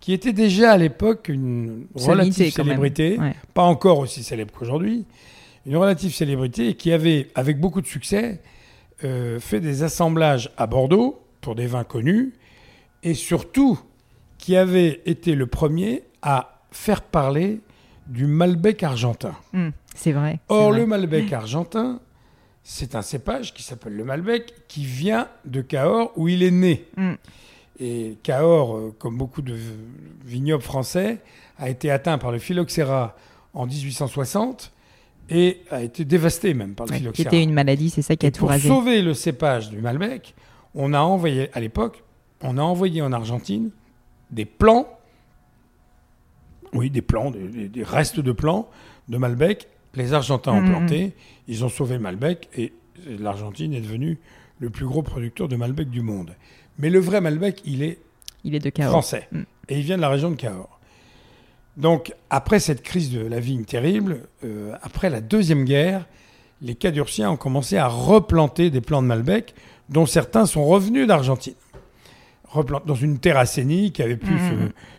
qui était déjà à l'époque une relative célébrité, Ouais. pas encore aussi célèbre qu'aujourd'hui, une relative célébrité et qui avait, avec beaucoup de succès, euh, fait des assemblages à Bordeaux pour des vins connus et surtout qui avait été le premier à faire parler du Malbec argentin. Hmm, c'est vrai. Or, vrai. le Malbec [laughs] argentin, c'est un cépage qui s'appelle le Malbec, qui vient de Cahors, où il est né. Mm. Et Cahors, euh, comme beaucoup de vignobles français, a été atteint par le phylloxéra en 1860 et a été dévasté même par le Ouais, qui phylloxéra. était une maladie, c'est ça qui a Et tout pour rasé. sauver le cépage du Malbec, on a envoyé, à l'époque, on a envoyé en Argentine des plants, oui, des plants, des, restes de plants de Malbec. Les Argentins ont Mhm. planté, ils ont sauvé Malbec et l'Argentine est devenue le plus gros producteur de Malbec du monde. Mais le vrai Malbec, il est Il est de Cahors. français. Mm. Et il vient de la région de Cahors. Donc, après cette crise de la vigne terrible, euh, après la Deuxième Guerre, les Cadurciens ont commencé à replanter des plants de Malbec, dont certains sont revenus d'Argentine. Replant- Dans une terre assainie qui avait plus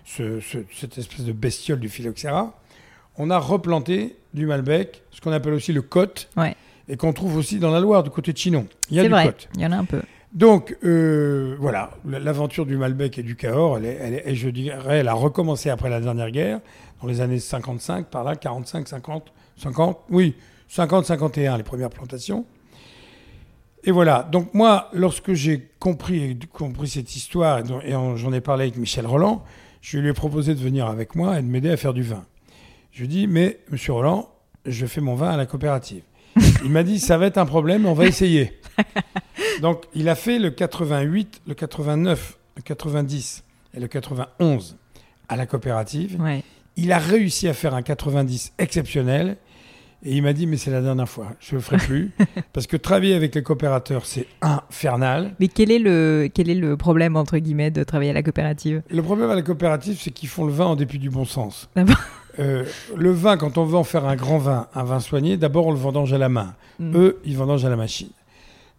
ce- ce- ce- cette espèce de bestiole du phylloxéra, on a replanté du Malbec, ce qu'on appelle aussi le côte, Ouais. et qu'on trouve aussi dans la Loire, du côté de Chinon. Il y a du vrai, côte. il y en a un peu. Donc, euh, voilà, l'aventure du Malbec et du Cahors, elle, je dirais, elle a recommencé après la dernière guerre, dans les années 55, par là, 45, 50, 50, oui, 50, 51, les premières plantations. Et voilà, donc moi, lorsque j'ai compris, compris cette histoire, et et en- j'en ai parlé avec Michel Roland, je lui ai proposé de venir avec moi et de m'aider à faire du vin. Je lui ai dit, mais monsieur Roland, je fais mon vin à la coopérative. Il m'a dit, ça va être un problème, on va essayer. [laughs] Donc, il a fait le 88, le 89, le 90 et le 91 à la coopérative. Ouais. Il a réussi à faire un 90 exceptionnel. Et il m'a dit, mais c'est la dernière fois, je ne le ferai plus. [laughs] parce que travailler avec les coopérateurs, c'est infernal. Mais quel est, le, quel est le problème, entre guillemets, de travailler à la coopérative? Le problème à la coopérative, c'est qu'ils font le vin en dépit du bon sens. Ah Euh, le vin, quand on veut en faire un grand vin, un vin soigné, d'abord on le vendange à la main. Mm. Eux, ils vendangent à la machine.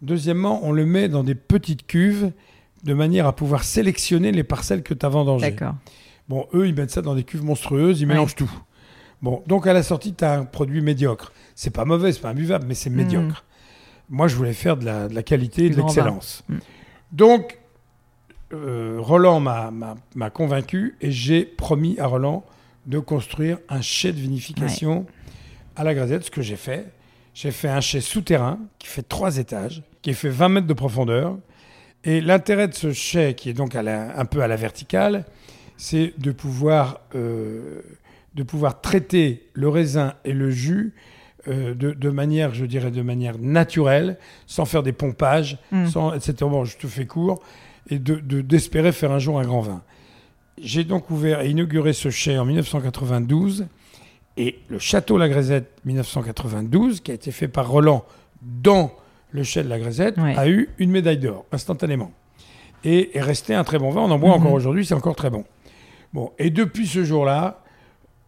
Deuxièmement, on le met dans des petites cuves de manière à pouvoir sélectionner les parcelles que tu as vendangées. D'accord. Bon, eux, ils mettent ça dans des cuves monstrueuses, ils Ouais. mélangent tout. Bon, donc à la sortie, tu as un produit médiocre. C'est pas mauvais, c'est pas imbuvable, mais c'est Mhm. médiocre. Moi, je voulais faire de la, de la qualité et de l'excellence. vin. Mm. Donc, euh, Roland m'a- convaincu et j'ai promis à Roland de construire un chai de vinification à la Grisette, ce que j'ai fait. J'ai fait un chai souterrain qui fait trois étages, qui fait 20 mètres de profondeur. Et l'intérêt de ce chai, qui est donc à la- un peu à la verticale, c'est de pouvoir, euh, de pouvoir traiter le raisin et le jus euh, de, de manière, je dirais, de manière naturelle, sans faire des pompages, Mm. sans, etc. Bon, je te fais court, et de- de- d'espérer faire un jour un grand vin. J'ai donc ouvert et inauguré ce chai en 1992, et le château La Grisette 1992, qui a été fait par Roland dans le chai de La Grisette, Ouais. a eu une médaille d'or, instantanément. Et est resté un très bon vin. On en boit Mhm. encore aujourd'hui, c'est encore très bon. Bon, et depuis ce jour-là,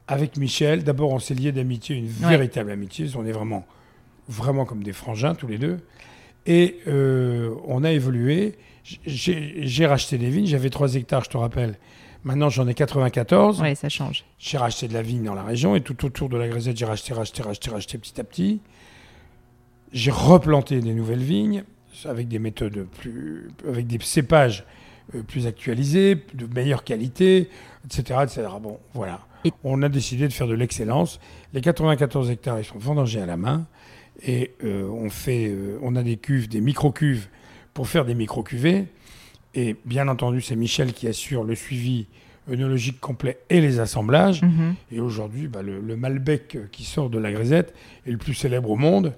avec Michel, d'abord on s'est lié d'amitié, une Ouais. véritable amitié. On est vraiment, vraiment comme des frangins tous les deux. Et euh, on a évolué. J'ai j'ai racheté des vignes. J'avais 3 hectares, je te rappelle. Maintenant, j'en ai 94. Ouais, ça change. J'ai racheté de la vigne dans la région et tout autour de la Grisette, j'ai racheté, racheté, racheté, racheté petit à petit. J'ai replanté des nouvelles vignes avec des méthodes plus, avec des cépages euh, plus actualisés, de meilleure qualité, etc., etc. Bon, voilà. On a décidé de faire de l'excellence. Les 94 hectares, ils sont vendangés à la main et euh, on fait, euh, on a des cuves, des micro-cuves pour faire des micro-cuvées. Et bien entendu, c'est Michel qui assure le suivi œnologique complet et les assemblages. Mhm. Et aujourd'hui, bah, le, le Malbec qui sort de la grisette est le plus célèbre au monde.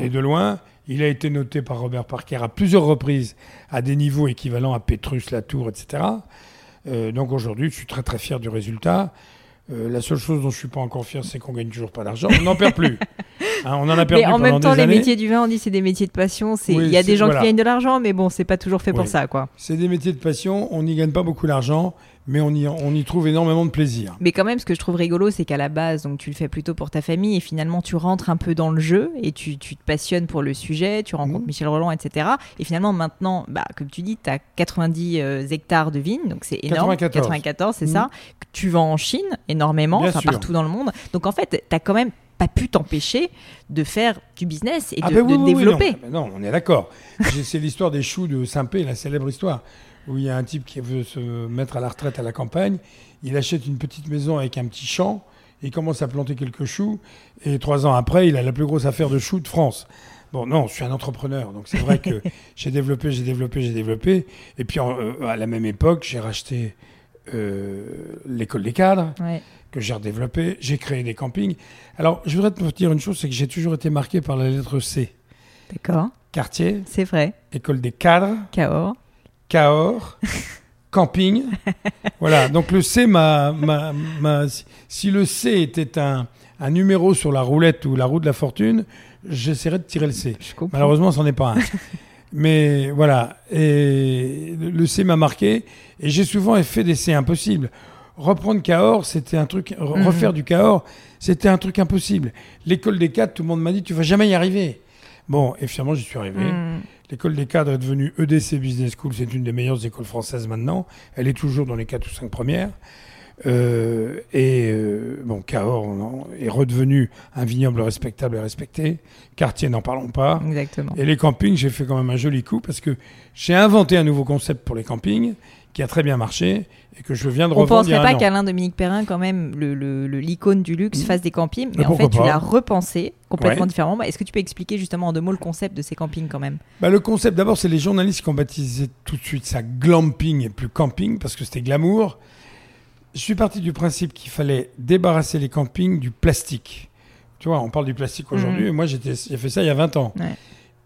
Et de loin, il a été noté par Robert Parker à plusieurs reprises à des niveaux équivalents à Pétrus, Latour, etc. Euh, donc aujourd'hui, je suis très très fier du résultat. Euh, la seule chose dont je suis pas encore fier, c'est qu'on gagne toujours pas d'argent. On n'en perd plus. [laughs] Hein, on en a perdu Mais en pendant même temps, les années. métiers du vin, on dit c'est des métiers de passion. Oui, il y a des gens voilà. qui gagnent de l'argent, mais bon, c'est pas toujours fait pour ça, quoi. C'est des métiers de passion. On n'y gagne pas beaucoup d'argent, mais on y, on y trouve énormément de plaisir. Mais quand même, ce que je trouve rigolo, c'est qu'à la base, donc tu le fais plutôt pour ta famille et finalement tu rentres un peu dans le jeu et tu, tu te passionnes pour le sujet, tu rencontres Mhm. Michel Roland, etc. Et finalement, maintenant, bah, comme tu dis, tu as 90 euh, hectares de vignes, donc c'est énorme. 94. 94, c'est Mhm. ça. Tu vends en Chine énormément, enfin partout dans le monde. Donc en fait, tu quand même pas pu t'empêcher de faire du business et de, Ah oui, de oui, oui, développer. non, Ah ben non, on est d'accord. [laughs] C'est l'histoire des choux de Saint-Pé, la célèbre histoire, où il y a un type qui veut se mettre à la retraite à la campagne. Il achète une petite maison avec un petit champ. Il commence à planter quelques choux. Et trois ans après, il a la plus grosse affaire de choux de France. Bon, non, je suis un entrepreneur. Donc c'est vrai que [laughs] j'ai développé, j'ai développé, j'ai développé. Et puis en- euh, à la même époque, j'ai racheté euh, l'école des cadres Ouais. que j'ai redéveloppé. J'ai créé des campings. Alors, je voudrais te dire une chose, c'est que j'ai toujours été marqué par la lettre C. D'accord, Quartier, c'est vrai. école des cadres, Cahors. Cahors, [laughs] camping. Voilà, donc le C m'a... si- le C était un, un numéro sur la roulette ou la roue de la fortune, j'essaierais de tirer le C. Malheureusement, c'en est pas un. [laughs] Mais voilà, et le C m'a marqué, et j'ai souvent fait des C impossibles. Reprendre Cahors, c'était un truc. Mhm. Refaire du Cahors, c'était un truc impossible. L'école des cadres, tout le monde m'a dit, tu vas jamais y arriver. Bon, et finalement, j'y suis arrivé. Mm. L'école des cadres est devenue EDC Business School, c'est une des meilleures écoles françaises maintenant. Elle est toujours dans les 4 ou 5 premières. Euh, et euh, bon, Cahors on- est redevenu un vignoble respectable et respecté. Cartier, n'en parlons pas. Exactement. Et les campings, j'ai fait quand même un joli coup parce que j'ai inventé un nouveau concept pour les campings qui a très bien marché et que je viens de On revendre il y penserait pas qu'Alain Dominique Perrin, quand même, le- le- le- l'icône du luxe, fasse des campings, mais, Mais en fait, tu l'as repensé complètement Ouais. différemment. Est-ce que tu peux expliquer justement en deux mots le concept de ces campings quand même? Bah, le concept, d'abord, c'est les journalistes qui ont baptisé tout de suite ça glamping et plus camping parce que c'était glamour. Je suis parti du principe qu'il fallait débarrasser les campings du plastique. Tu vois, on parle du plastique aujourd'hui, Mhm. et moi j'ai fait ça il y a 20 ans. Ouais.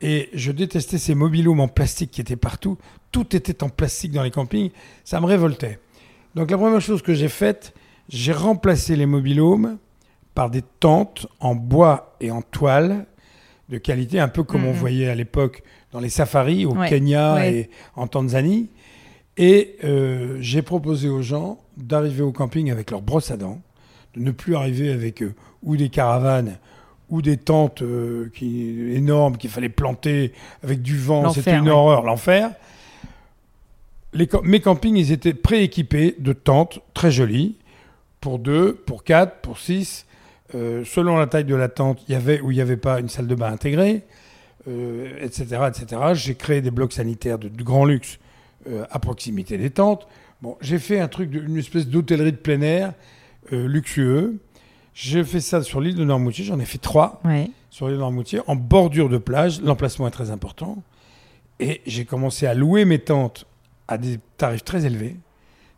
Et je détestais ces mobilhomes en plastique qui étaient partout. Tout était en plastique dans les campings. Ça me révoltait. Donc la première chose que j'ai faite, j'ai remplacé les mobilhomes par des tentes en bois et en toile de qualité, un peu comme on Mhm. voyait à l'époque dans les safaris au Ouais, Kenya ouais. et en Tanzanie. Et euh, j'ai proposé aux gens d'arriver au camping avec leur brosse à dents, de ne plus arriver avec euh, ou des caravanes ou des tentes euh, qui, énormes qu'il fallait planter avec du vent. C'était une ouais. horreur, l'enfer. Les mes campings, ils étaient prééquipés de tentes très jolies, pour deux, pour quatre, pour six. Euh, selon la taille de la tente, il y avait ou il n'y avait pas une salle de bain intégrée, euh, etc., etc. J'ai créé des blocs sanitaires de, de grand luxe euh, à proximité des tentes. Bon, j'ai fait un truc, de- une espèce d'hôtellerie de plein air luxueux. J'ai fait ça sur l'île de Normoutier. J'en ai fait trois Ouais. sur l'île de Normoutier, en bordure de plage. L'emplacement est très important. Et j'ai commencé à louer mes tentes à des tarifs très élevés,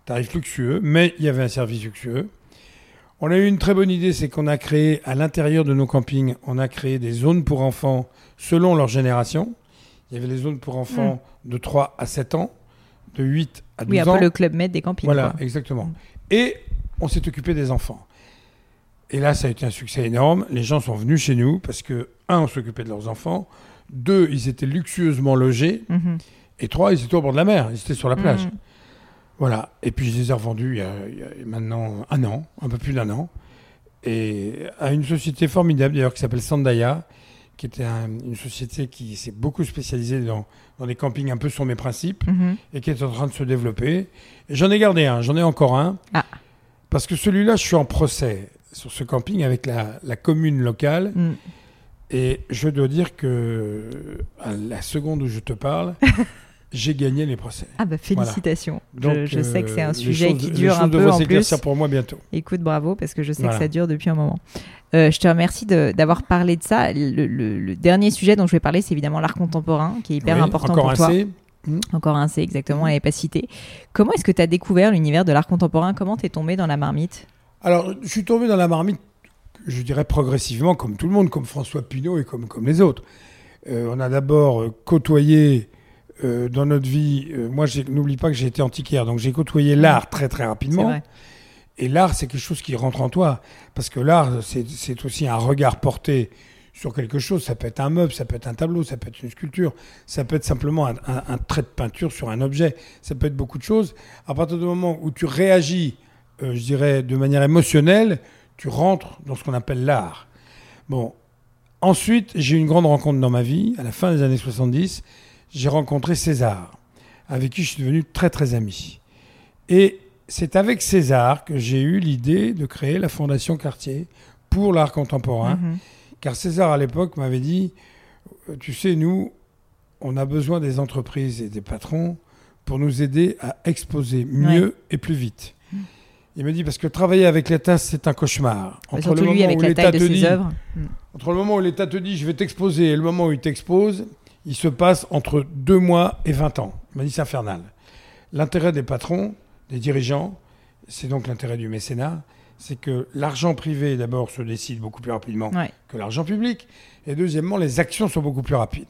tarifs luxueux, mais il y avait un service luxueux. On a eu une très bonne idée, c'est qu'on a créé à l'intérieur de nos campings, on a créé des zones pour enfants selon leur génération. Il y avait les zones pour enfants de 3 à 7 ans, de 8 à 12 Oui, un ans. peu le club med des campings. Voilà, quoi. exactement. Mm. Et on s'est occupé des enfants. Et là, ça a été un succès énorme. Les gens sont venus chez nous parce que, un, on s'occupait de leurs enfants. Deux, ils étaient luxueusement logés. Mhm. Et trois, ils étaient au bord de la mer. Ils étaient sur la plage. Mhm. Voilà. Et puis, je les ai revendus il y, a, il y a maintenant un an, un peu plus d'un an. Et à une société formidable, d'ailleurs, qui s'appelle Sandaya, qui était un- une société qui s'est beaucoup spécialisée dans, dans des campings un peu sur mes principes Mhm. et qui est en train de se développer. J'en ai gardé un, j'en ai encore un. Ah. Parce que celui-là, je suis en procès sur ce camping avec la, la commune locale. Mm. Et je dois dire que à la seconde où je te parle, [laughs] j'ai gagné les procès. Ah bah félicitations. Donc, je je sais que c'est euh, un les sujet choses- qui dure un peu en plus. pour moi bientôt. Écoute, bravo, parce que je sais Voilà. que ça dure depuis un moment. Euh, je te remercie d'avoir parlé de ça. Le, le- le dernier sujet dont je vais parler, c'est évidemment l'art contemporain, qui est hyper Oui, important encore pour un toi. C. Encore un C, exactement, Mhm. elle n'est pas citée. Comment est-ce que tu as découvert l'univers de l'art contemporain? Comment t'es tombé dans la marmite? Alors, je suis tombé dans la marmite, je dirais progressivement, comme tout le monde, comme François Pinault et comme, comme les autres. Euh, on a d'abord euh, côtoyé euh, dans notre vie, euh, moi, n'oublie pas que j'ai été antiquaire, donc j'ai côtoyé l'art très très rapidement. Et l'art, c'est quelque chose qui rentre en toi. Parce que l'art, c'est c'est aussi un regard porté sur quelque chose. Ça peut être un meuble, ça peut être un tableau, ça peut être une sculpture, ça peut être simplement un, un- un trait de peinture sur un objet. Ça peut être beaucoup de choses. À partir du moment où tu réagis, euh, je dirais, de manière émotionnelle, tu rentres dans ce qu'on appelle l'art. Bon. Ensuite, j'ai eu une grande rencontre dans ma vie. À la fin des années 70, j'ai rencontré César, avec qui je suis devenu très très ami. Et c'est avec César que j'ai eu l'idée de créer la Fondation Cartier pour l'art contemporain. Mhm. Car César, à l'époque, m'avait dit, euh, tu sais, nous, on a besoin des entreprises et des patrons pour nous aider à exposer mieux et plus vite. Il me dit, parce que travailler avec l'État, c'est un cauchemar. Bah, lui, avec la taille de ses. Mm. entre le moment où l'État te dit je vais t'exposer et le moment où il t'expose, il se passe entre deux mois et 20 ans. M'a dit c'est infernal. L'intérêt des patrons, des dirigeants, c'est donc l'intérêt du mécénat, c'est que l'argent privé d'abord se décide beaucoup plus rapidement Ouais. que l'argent public, et deuxièmement les actions sont beaucoup plus rapides.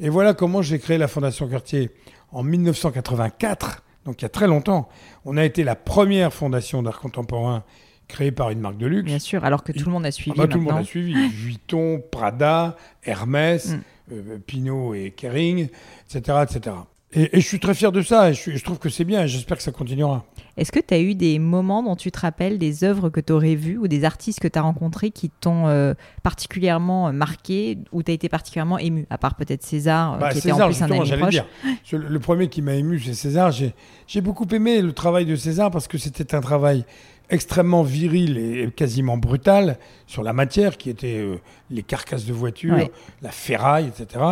Et voilà comment j'ai créé la Fondation Cartier en 1984, donc il y a très longtemps. On a été la première fondation d'art contemporain créée par une marque de luxe. Bien sûr, alors que tout le monde a suivi Ah bah, tout le monde a suivi. Vuitton, Prada, Hermès, Mm. Euh, Pinot et Kering, etc. etc. Et, et je suis très fier de ça. Et je, trouve que c'est bien et j'espère que ça continuera. Est-ce que tu as eu des moments dont tu te rappelles, des œuvres que tu aurais vues ou des artistes que tu as rencontrés qui t'ont euh, particulièrement marqué ou tu as été particulièrement ému À part peut-être César, euh, Bah, qui était en César, plus un ami proche. dire. [laughs] Le premier qui m'a ému, c'est César. J'ai j'ai beaucoup aimé le travail de César parce que c'était un travail extrêmement viril et quasiment brutal sur la matière qui était euh, les carcasses de voitures, Ouais. la ferraille, etc.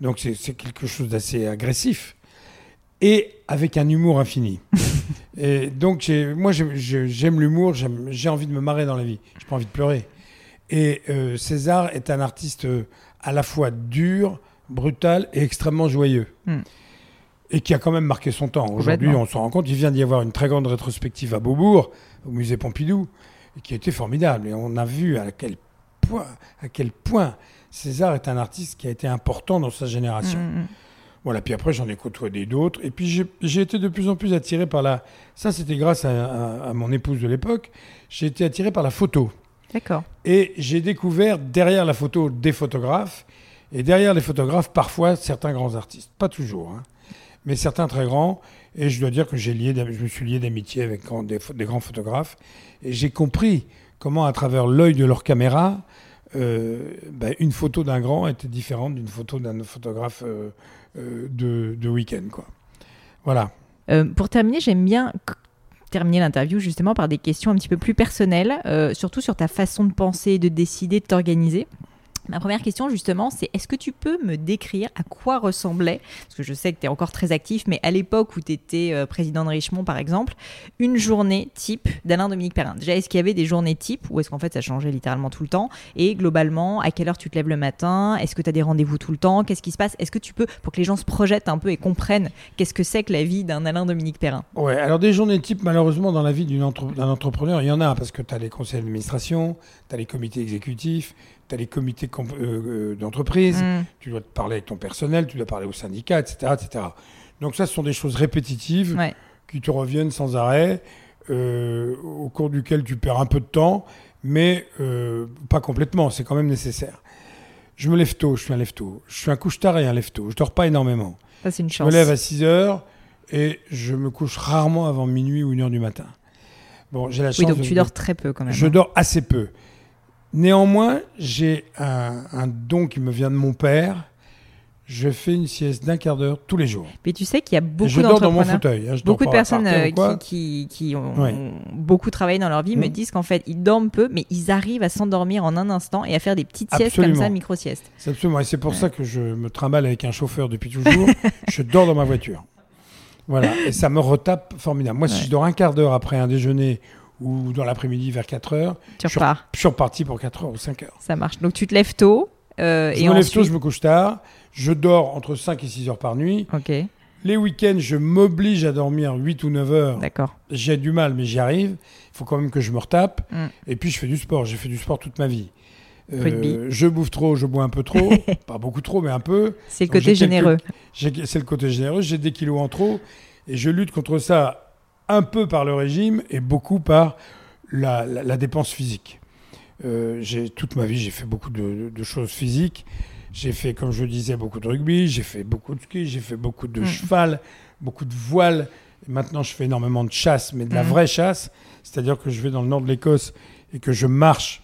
Donc c'est quelque chose d'assez agressif et avec un humour infini. [laughs] et donc moi j'aime- l'humour, j'ai envie de me marrer dans la vie, j'ai pas envie de pleurer. Et euh, César est un artiste euh, à la fois dur, brutal et extrêmement joyeux. Hmm. Et qui a quand même marqué son temps. Aujourd'hui, on se rend compte, il vient d'y avoir une très grande rétrospective à Beaubourg, au musée Pompidou, qui été formidable. Et on a vu à quel point, à quel point César est un artiste qui a été important dans sa génération. Mm, mm. Voilà, puis après j'en ai côtoyé d'autres. Et puis j'ai- j'ai été de plus en plus attiré par la... Ça c'était grâce à, à- à mon épouse de l'époque. J'ai été attiré par la photo. D'accord. Et j'ai découvert derrière la photo des photographes. Et derrière les photographes, parfois certains grands artistes. Pas toujours, hein, mais certains très grands. Et je dois dire que j'ai lié, je me suis lié d'amitié avec des, grands photographes. Et j'ai compris comment, à travers l'œil de leur caméra, euh, ben, une photo d'un grand était différente d'une photo d'un photographe euh, euh, de, de week-end. Quoi. Voilà. Pour terminer, j'aime bien terminer l'interview justement par des questions un petit peu plus personnelles, surtout sur ta façon de penser, de décider, de t'organiser. Ma première question justement, c'est est-ce que tu peux me décrire à quoi ressemblait, parce que je sais que tu es encore très actif, mais à l'époque où tu étais président de Richemont par exemple, une journée type d'Alain-Dominique Perrin? Déjà, est-ce qu'il y avait des journées type ou est-ce qu'en fait ça changeait littéralement tout le temps? Et globalement, à quelle heure tu te lèves le matin? Est-ce que tu as des rendez-vous tout le temps? Qu'est-ce qui se passe? Est-ce que tu peux, pour que les gens se projettent un peu et comprennent qu'est-ce que c'est que la vie d'un Alain-Dominique Perrin? Ouais, alors des journées types, malheureusement, dans la vie d'un entrepreneur, il y en a, parce que tu as les conseils d'administration, tu as les comités exécutifs, tu as les comités euh, euh, d'entreprise, Mm. tu dois te parler avec ton personnel, tu dois parler au syndicat, etc., etc. Donc ça, ce sont des choses répétitives Ouais. qui te reviennent sans arrêt, euh, au cours duquel tu perds un peu de temps, mais euh, pas complètement, c'est quand même nécessaire. Je me lève tôt, je suis un lève-tôt. Je suis un couche-tard et un lève-tôt. Je dors pas énormément. Ça, c'est une Je chance. me lève à 6 heures et je me couche rarement avant minuit ou 1 heure du matin. Bon, j'ai la chance Oui, donc de- tu dors très peu quand même. Je hein. dors assez peu. Néanmoins, j'ai un, un don qui me vient de mon père. Je fais une sieste d'un quart d'heure tous les jours. Mais tu sais qu'il y a beaucoup je dors dans mon d'entrepreneurs. fauteuil. hein, je Beaucoup de personnes euh, qui, qui, qui ont Ouais. beaucoup travaillé dans leur vie me Mm. disent qu'en fait, ils dorment peu, mais ils arrivent à s'endormir en un instant et à faire des petites siestes comme ça, micro-siestes. C'est absolument. Et c'est pour ça que je me trimballe avec un chauffeur depuis toujours. [laughs] je dors dans ma voiture. Voilà. Et ça me retape formidable. Moi, si je dors un quart d'heure après un déjeuner ou dans l'après-midi vers 4 heures, Tu Je- repars, je suis reparti pour 4 heures ou 5 heures. ça marche. Donc tu te lèves tôt. euh, Je et me lève tôt, je me couche tard. Je dors entre 5 et 6 heures par nuit. Ok, Les week-ends, je m'oblige à dormir 8 ou 9 heures. d'accord. J'ai du mal, mais j'y arrive. Il faut quand même que je me retape. Mm. Et puis, je fais du sport. J'ai fait du sport toute ma vie. Euh, je bouffe trop, je bois un peu trop. [laughs] Pas beaucoup trop, mais un peu. C'est le côté généreux. C'est le côté généreux. J'ai des kilos en trop. Et je lutte contre ça un peu par le régime et beaucoup par la, la- la dépense physique. Euh, j'ai- toute ma vie, j'ai fait beaucoup de, de choses physiques. J'ai fait, comme je le disais, beaucoup de rugby, j'ai fait beaucoup de ski, j'ai fait beaucoup de Mm. cheval, beaucoup de voile. Et maintenant, je fais énormément de chasse, mais de la Mm. vraie chasse. C'est-à-dire que je vais dans le nord de l'Écosse et que je marche.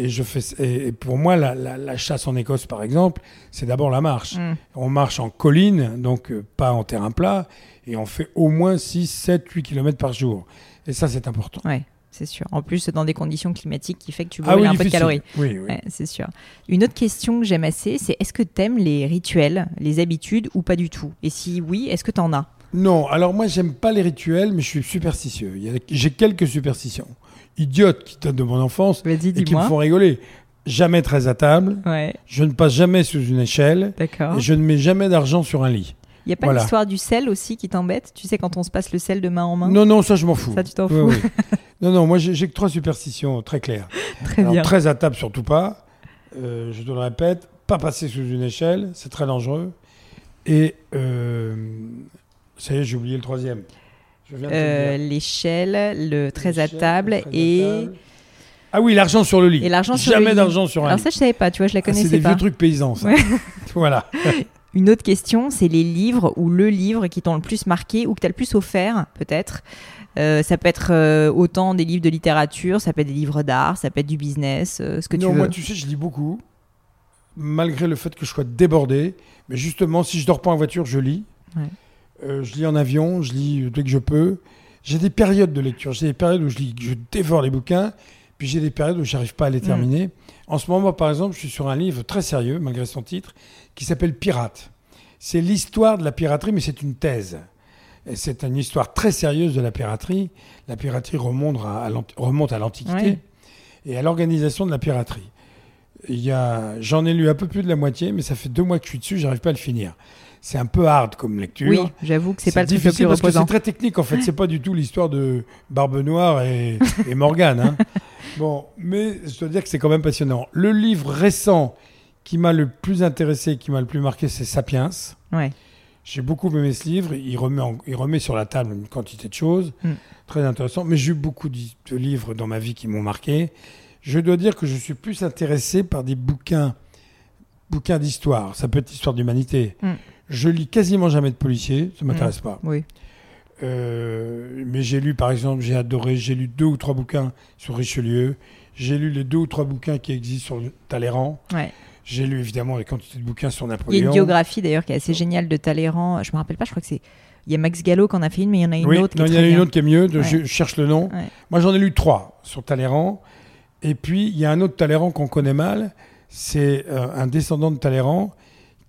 Et, je fais, et, pour moi, la, la- la chasse en Écosse, par exemple, c'est d'abord la marche. Mm. On marche en colline, donc euh, pas en terrain plat, et on fait au moins 6, 7, 8 km par jour. Et ça, c'est important. Ouais, c'est sûr. En plus, dans des conditions climatiques qui fait que tu brûles un peu de Ah difficile. calories. Oui, oui. Ouais, c'est sûr. Une autre question que j'aime assez, c'est est-ce que tu aimes les rituels, les habitudes ou pas du tout? Et si oui, est-ce que tu en as? Non, alors moi, j'aime pas les rituels, mais je suis superstitieux. J'ai quelques superstitions. Idiotes qui datent de mon enfance et qui me font rigoler. Jamais très à table, Ouais, je ne passe jamais sous une échelle, d'accord. et je ne mets jamais d'argent sur un lit. Il n'y a pas Voilà. l'histoire du sel aussi qui t'embête? Tu sais, quand on se passe le sel de main en main? Non, non, ça, je m'en fous. Ça, tu t'en fous. oui. [laughs] non, non, moi, j'ai que trois superstitions très claires. [laughs] Très Alors, bien. très à table, surtout pas. Euh, je te le répète, pas passer sous une échelle, c'est très dangereux. Et euh, ça y est, j'ai oublié le troisième. Euh. L'échelle, le très à table à et... table. Ah oui, l'argent sur le lit. Et l'argent sur Jamais le lit. d'argent sur un Alors lit. ça, je savais pas, tu vois, je la Ah, c'est connaissais des pas. vieux trucs paysans, ça. Ouais. [laughs] voilà. Une autre question, c'est les livres ou le livre qui t'ont le plus marqué ou que tu as le plus offert, peut-être. Euh, ça peut être euh, autant des livres de littérature, ça peut être des livres d'art, ça peut être du business, euh, ce que non, tu veux. moi, tu sais, je lis beaucoup, malgré le fait que je sois débordé. Mais justement, si je dors pas en voiture, je lis. Ouais. Je lis en avion, je lis dès que je peux. j'ai des périodes de lecture. J'ai des périodes où je lis, je dévore les bouquins, puis j'ai des périodes où j'arrive pas à les terminer. En ce moment, par exemple, je suis sur un livre très sérieux, malgré son titre, qui s'appelle Pirate. C'est l'histoire de la piraterie, mais c'est une thèse. C'est une histoire très sérieuse de la piraterie. La piraterie remonte à, l'Ant- remonte à l'Antiquité Ouais. et à l'organisation de la piraterie. J'en ai lu un peu plus de la moitié, mais ça fait deux mois que je suis dessus, j'arrive pas à le finir. C'est un peu hard comme lecture. Oui, j'avoue que c'est pas le truc le difficile plus parce que reposant. c'est très technique en fait. C'est pas du tout l'histoire de Barbe Noire et, et Morgane. hein. [laughs] Bon, mais je dois dire que c'est quand même passionnant. Le livre récent qui m'a le plus intéressé, qui m'a le plus marqué, c'est Sapiens. Ouais. J'ai beaucoup aimé ce livre. Il remet, en- il remet sur la table une quantité de choses. Mm. Très intéressant. Mais j'ai eu beaucoup de de livres dans ma vie qui m'ont marqué. Je dois dire que je suis plus intéressé par des bouquins, bouquins d'histoire. Ça peut être l'histoire d'humanité. Mm. Je lis quasiment jamais de policiers. Ça m'intéresse pas. Oui. Euh, mais j'ai lu, par exemple, j'ai adoré, j'ai lu deux ou trois bouquins sur Richelieu. J'ai lu les deux ou trois bouquins qui existent sur Talleyrand. Ouais. J'ai lu évidemment les quantités de bouquins sur Il y a Napoléon. une biographie d'ailleurs qui est assez géniale de Talleyrand. Je me rappelle pas, je crois que c'est. Il y a Max Gallo qui en a fait une, mais il y en a une oui, autre qui non, est il y en a une bien. autre qui est mieux. de- Ouais. Je cherche le nom. Ouais. Moi, j'en ai lu trois sur Talleyrand. Et puis, il y a un autre Talleyrand qu'on connaît mal. C'est euh, un descendant de Talleyrand.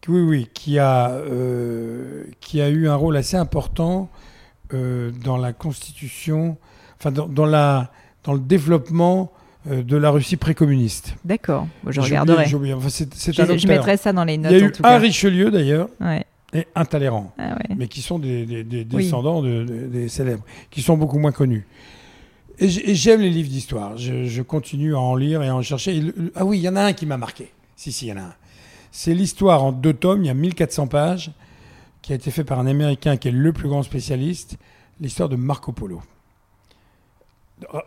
Oui, oui, qui a, euh, qui a eu un rôle assez important euh, dans la constitution, enfin, dans, dans la, dans le développement euh, de la Russie précommuniste. D'accord, je regarderai. Enfin, c'est c'est Je, un je Talleyrand. mettrai ça dans les Il notes y a en eu tout un cas. Richelieu d'ailleurs Ouais. et un Talleyrand Ah ouais. mais qui sont des, des- des Oui. descendants de, de- des célèbres, qui sont beaucoup moins connus. Et j'aime les livres d'histoire. Je, je continue à en lire et à en chercher. Et le- le- ah oui, il y en a un qui m'a marqué. Si, si, il y en a un. C'est l'histoire en deux tomes, il y a 1400 pages, qui a été fait par un Américain qui est le plus grand spécialiste, l'histoire de Marco Polo.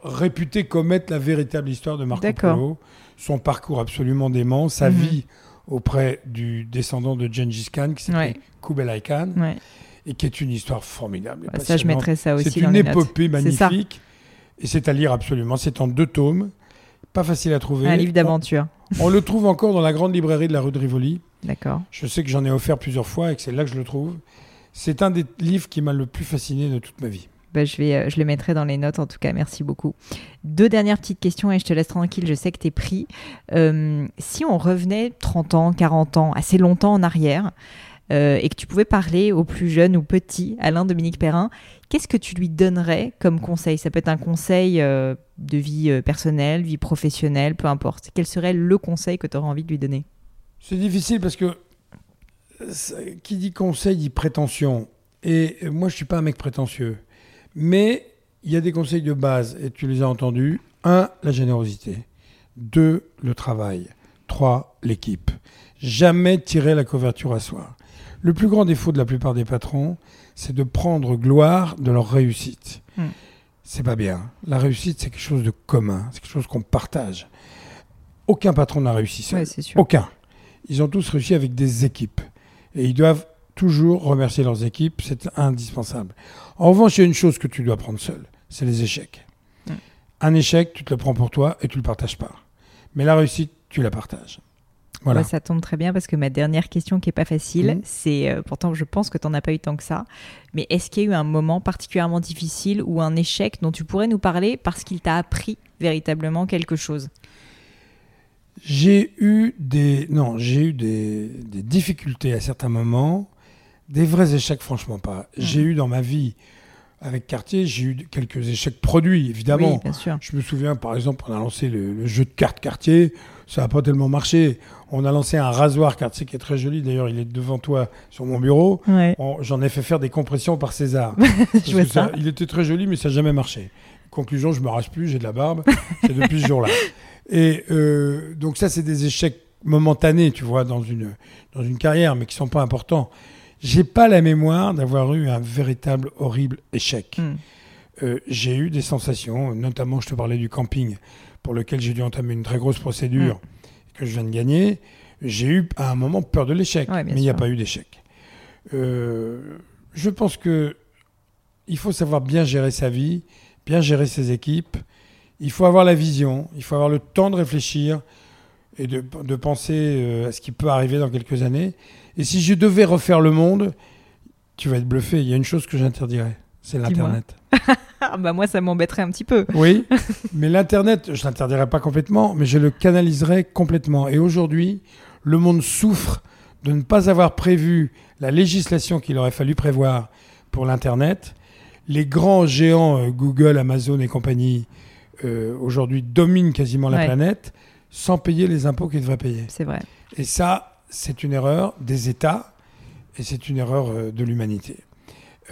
Réputé comme être la véritable histoire de Marco. Polo, son parcours absolument dément, sa Mhm. vie auprès du descendant de Gengis Khan, qui Ouais. Kublai Khan Ouais. et qui est une histoire formidable. Bah, ça, je mettrai ça aussi C'est une notes. épopée magnifique et c'est à lire absolument. C'est en deux tomes, pas facile à trouver. Un livre d'aventure. On, le trouve encore dans la grande librairie de la rue de Rivoli. D'accord. Je sais que j'en ai offert plusieurs fois et que c'est là que je le trouve. C'est un des livres qui m'a le plus fasciné de toute ma vie. Bah, je, vais, euh, je le mettrai dans les notes en tout cas. Merci beaucoup. Deux dernières petites questions et je te laisse tranquille. Je sais que tu es pris. Euh, si on revenait 30 ans, 40 ans, assez longtemps en arrière, euh, et que tu pouvais parler au plus jeune ou petit Alain Dominique Perrin, qu'est-ce que tu lui donnerais comme conseil? Ça peut être un conseil euh, de vie euh, personnelle, vie professionnelle, peu importe. Quel serait le conseil que tu aurais envie de lui donner? C'est difficile parce que qui dit conseil dit prétention. Et euh, moi, je suis pas un mec prétentieux. Mais il y a des conseils de base, et tu les as entendus. Un, la générosité. Deux, le travail. Trois, l'équipe. Jamais tirer la couverture à soi. Le plus grand défaut de la plupart des patrons, c'est de prendre gloire de leur réussite. Hmm. C'est pas bien. La réussite, c'est quelque chose de commun. C'est quelque chose qu'on partage. Aucun patron n'a réussi seul. Ouais, c'est sûr. Aucun. Ils ont tous réussi avec des équipes. Et ils doivent toujours remercier leurs équipes. C'est indispensable. En revanche, il y a une chose que tu dois prendre seul. C'est les échecs. Mm. Un échec, tu te le prends pour toi et tu le partages pas. Mais la réussite, tu la partages. Voilà. Bah, ça tombe très bien parce que ma dernière question qui est pas facile, Mhm. c'est euh, pourtant je pense que tu n'en as pas eu tant que ça, mais est-ce qu'il y a eu un moment particulièrement difficile ou un échec dont tu pourrais nous parler parce qu'il t'a appris véritablement quelque chose? J'ai eu des non, j'ai eu des, des difficultés à certains moments, des vrais échecs franchement pas. J'ai eu dans ma vie avec Cartier, j'ai eu quelques échecs produits évidemment. Oui, bien sûr. Je me souviens, par exemple, on a lancé le, le jeu de cartes Cartier. Ça n'a pas tellement marché. On a lancé un rasoir Cartier qui est très joli. D'ailleurs, il est devant toi sur mon bureau. Ouais. J'en ai fait faire des compressions par César. [laughs] Je ça- ça. il était très joli, mais ça n'a jamais marché. Conclusion, je me rase plus, j'ai de la barbe. C'est depuis ce jour-là. [laughs] Et euh, donc ça, c'est des échecs momentanés, tu vois, dans une, dans une carrière, mais qui sont pas importants. J'ai pas la mémoire d'avoir eu un véritable horrible échec. Hmm. Euh, j'ai eu des sensations, notamment je te parlais du camping, pour lequel j'ai dû entamer une très grosse procédure que je viens de gagner. J'ai eu à un moment peur de l'échec, Ouais, mais il n'y a pas eu d'échec. Euh, je pense que il faut savoir bien gérer sa vie, bien gérer ses équipes. Il faut avoir la vision, il faut avoir le temps de réfléchir et de, de penser euh, à ce qui peut arriver dans quelques années. Et si je devais refaire le monde, tu vas être bluffé. Il y a une chose que j'interdirais, c'est l'Internet. Ah, [laughs] bah moi, ça m'embêterait un petit peu. Oui, [laughs] mais l'Internet, je l'interdirai pas complètement, mais je le canaliserai complètement. Et aujourd'hui, le monde souffre de ne pas avoir prévu la législation qu'il aurait fallu prévoir pour l'Internet. Les grands géants, euh, Google, Amazon et compagnie, euh, aujourd'hui dominent quasiment la Ouais. planète sans payer les impôts qu'ils devraient payer. C'est vrai. Et ça, c'est une erreur des États et c'est une erreur euh, de l'humanité.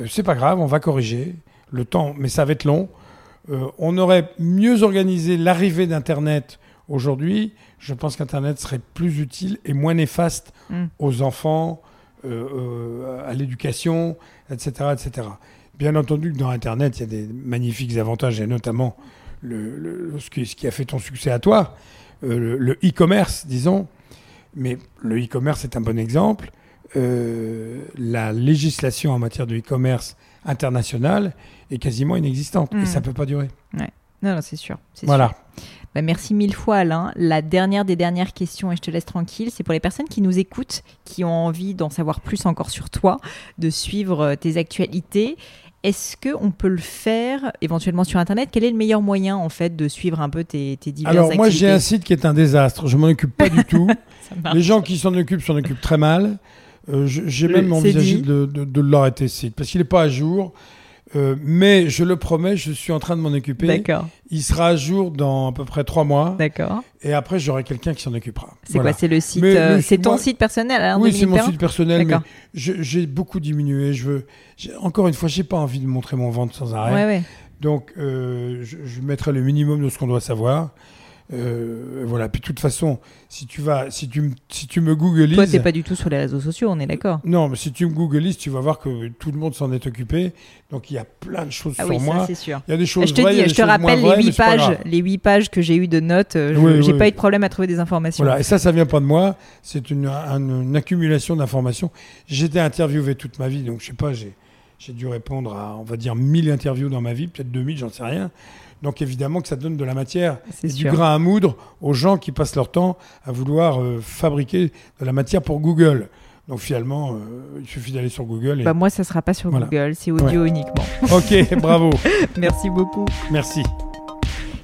Euh, c'est pas grave, on va corriger le temps, mais ça va être long. Euh, on aurait mieux organisé l'arrivée d'Internet aujourd'hui. Je pense qu'Internet serait plus utile et moins néfaste Mm. aux enfants, euh, à l'éducation, etc., etc. Bien entendu que dans Internet, il y a des magnifiques avantages, et notamment le, le- ce, qui, ce qui a fait ton succès à toi, le- le e-commerce, disons. Mais le e-commerce est un bon exemple. Euh, la législation en matière de e-commerce international est quasiment inexistante et ça peut pas durer. Non, non, c'est sûr. Voilà. sûr. Bah, merci mille fois, Alain. La dernière des dernières questions, et je te laisse tranquille, c'est pour les personnes qui nous écoutent, qui ont envie d'en savoir plus encore sur toi, de suivre euh, tes actualités. Est-ce qu'on peut le faire éventuellement sur Internet? Quel est le meilleur moyen, en fait, de suivre un peu tes, tes diverses Alors moi j'ai un site qui est un désastre. Je m'en occupe pas du [laughs] tout. Les gens qui s'en occupent s'en occupent très mal. Euh, j'ai même envisagé de, de, de l'arrêter ce site parce qu'il n'est pas à jour. Euh, mais je le promets, je suis en train de m'en occuper. D'accord, Il sera à jour dans à peu près trois mois. d'accord. Et après, j'aurai quelqu'un qui s'en occupera. C'est Voilà. quoi C'est le site euh, C'est ton moi- site personnel, Alain Oui, c'est mon site personnel, mais j'ai beaucoup diminué. Je veux, encore une fois, j'ai pas envie de montrer mon ventre sans arrêt. Ouais, ouais. Donc, euh, je, je mettrai le minimum de ce qu'on doit savoir. Euh, voilà. Puis, de toute façon, si tu vas, si tu, me- si tu me googlises, Toi, t'es pas du tout sur les réseaux sociaux, on est d'accord non, mais si tu me googlises, tu vas voir que tout le monde s'en est occupé. Donc, il y a plein de choses Ah sur oui, moi. c'est sûr. Il y a des choses Je te vraies, dis, je te rappelle les vraies, huit pages, les huit pages que j'ai eues de notes. euh, je- Oui, j'ai oui. pas eu de problème à trouver des informations. Voilà, et ça, ça vient pas de moi. C'est une, un- une accumulation d'informations. Été interviewé toute ma vie, donc je sais pas, j'ai, j'ai dû répondre à, on va dire, 1000 interviews dans ma vie, peut-être 2000, j'en sais rien. Donc évidemment que ça donne de la matière, et du sûr. grain à moudre aux gens qui passent leur temps à vouloir euh, fabriquer de la matière pour Google. Donc finalement, euh, il suffit d'aller sur Google. Et... Bah, moi, ça sera pas sur Voilà. Google, c'est audio uniquement. ok, bravo, [laughs] Merci beaucoup. merci.